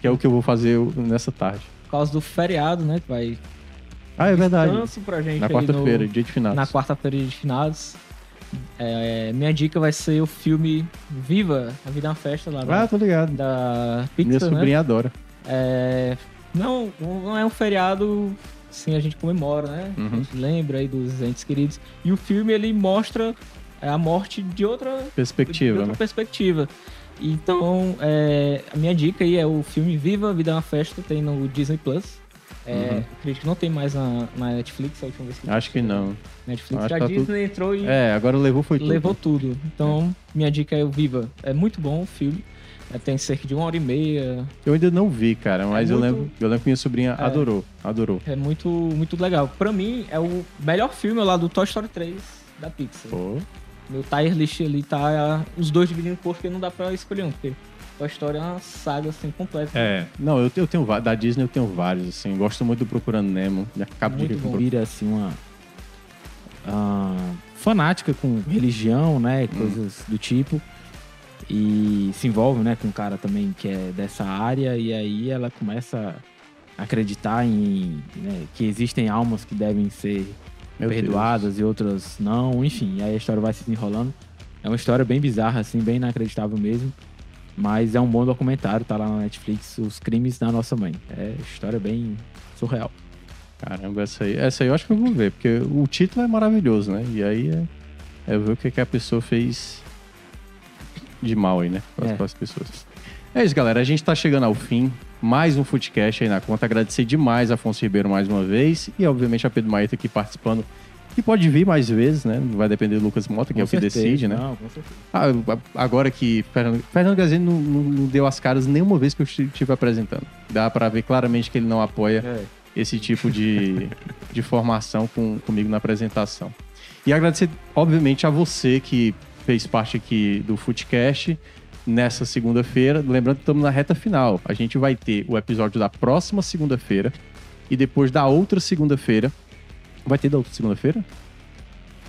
Que é o que eu vou fazer nessa tarde. Por causa do feriado, né? Que vai. Ah, é verdade. Descanso pra gente Na quarta-feira, no- dia de final. na quarta-feira de finados. É, minha dica vai ser o filme Viva, A Vida é uma Festa lá Ah, da, tô ligado. da Minha Pixar, né? sobrinha adora. É, não, não é um feriado assim, a gente comemora, né? Uhum. A gente lembra aí dos entes queridos. E o filme, ele mostra é, a morte de outra, de Perspectiva, outra né? perspectiva. Então, é, a minha dica aí é o filme Viva, a Vida é uma Festa, tem no Disney Plus. É, Uhum. Acredito que não tem mais na, na Netflix, a última vez que eu Acho que não. Netflix Acho já tá Disney tudo- entrou e É, agora levou foi tudo. levou tudo. Então, minha dica é o Viva. É muito bom o filme. É, tem cerca de uma hora e meia. Eu ainda não vi, cara, mas eu, muito- lembro, eu lembro que minha sobrinha É. adorou. Adorou. É muito, muito legal. Pra mim, é o melhor filme lá do Toy Story 3 da Pixar. Pô. Meu tier list ali tá os dois dividindo porque não dá pra escolher um, porque Toy Story é uma saga assim completa. É. Não, eu, eu tenho da Disney eu tenho vários, assim. Gosto muito do Procurando Nemo. Acabo Muito de bom. vira assim uma ah, fanática com religião, né, coisas do tipo. E se envolve, né, com um cara também que é dessa área e aí ela começa a acreditar em né, que existem almas que devem ser Meu perdoadas e outras não, enfim, aí a história vai se desenrolando. É uma história bem bizarra, assim, bem inacreditável mesmo. Mas é um bom documentário, tá lá na Netflix, Os Crimes da Nossa Mãe. É história bem surreal. Caramba, essa aí, essa aí eu acho que eu vou ver, porque o título é maravilhoso, né? E aí é, é ver o que, que a pessoa fez de mal aí, né? Com as, É. com as pessoas. É isso, galera. A gente tá chegando ao fim. Mais um Footcast aí na conta. Agradecer demais a Afonso Ribeiro mais uma vez. E, obviamente, a Pedro Maeta aqui participando. Que pode vir mais vezes, né? Vai depender do Lucas Mota, que é o que certeza, decide, né? Não, com certeza. Ah, agora que Fernando, Fernando Gazini não, não- não deu as caras nenhuma vez que eu estive apresentando. Dá pra ver claramente que ele não apoia É. esse tipo de, de formação com, comigo na apresentação. E agradecer, obviamente, a você que fez parte aqui do Footcast nessa segunda-feira. Lembrando que estamos na reta final. A gente vai ter o episódio da próxima segunda-feira e depois da outra segunda-feira. Vai ter da outra segunda-feira?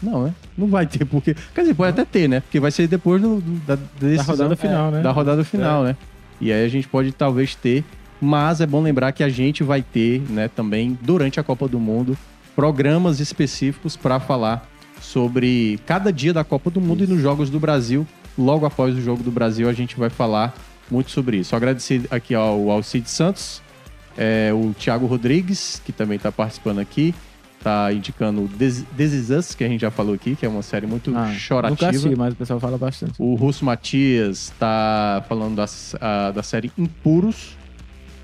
Não, né? Não vai ter, porque. Quer dizer, pode até ter, né? Porque vai ser depois do, do- da, decisão- rodada final, é, né? Da rodada final, né? E aí a gente pode talvez ter. Mas é bom lembrar que a gente vai ter, né, também, durante a Copa do Mundo, programas específicos para falar sobre cada dia da Copa do Mundo e nos Jogos do Brasil. Logo após o Jogo do Brasil, a gente vai falar muito sobre isso. Agradecer aqui ao Alcide Santos, é, o Thiago Rodrigues, que também está participando aqui, tá indicando This, This Is Us, que a gente já falou aqui, que é uma série muito Ah, Nunca chorativa. assisti, mas o pessoal fala bastante. O Russo Matias tá falando da, a- da série Impuros.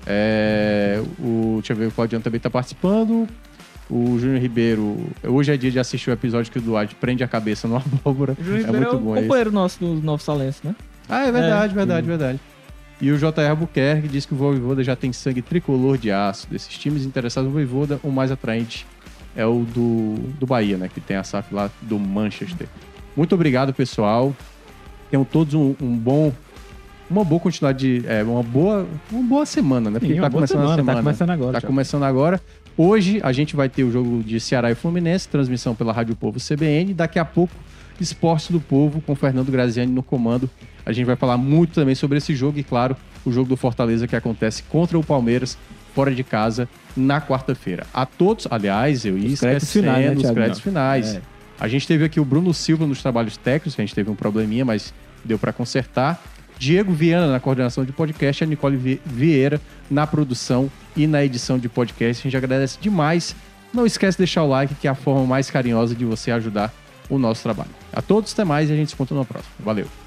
É, o, deixa eu ver, o Claudiano também tá participando. O Júnior Ribeiro. Hoje é dia de assistir o episódio que o Duarte prende a cabeça numa (laughs) abóbora. O Júlio É Ribeiro é, muito o bom esse. companheiro nosso do Novo Salense, né? Ah, é verdade, É. verdade, verdade. E o JR Albuquerque diz que o Voivoda já tem sangue tricolor de aço. Desses times interessados no Voivoda, o mais atraente é o do, do Bahia, né? Que tem a SAF lá do Manchester. Muito obrigado, pessoal. Tenham todos um, um bom. Uma boa continuidade de. É, uma boa. Uma boa semana, né? Porque Sim, tá uma boa começando a semana, tá semana. começando agora, Tá já. começando agora. Hoje a gente vai ter o jogo de Ceará e Fluminense, transmissão pela Rádio Povo CBN. Daqui a pouco, Esporte do Povo com Fernando Graziani no comando. A gente vai falar muito também sobre esse jogo e, claro, o jogo do Fortaleza que acontece contra o Palmeiras, fora de casa, na quarta-feira. A todos, aliás, eu ia Os créditos finais, né, os créditos finais. É. A gente teve aqui o Bruno Silva nos trabalhos técnicos, que a gente teve um probleminha, mas deu para consertar. Diego Viana na coordenação de podcast, a Nicole Vi- Vieira na produção e na edição de podcast. A gente agradece demais. Não esquece de deixar o like, que é a forma mais carinhosa de você ajudar o nosso trabalho. A todos, até mais e a gente se encontra na próxima. Valeu!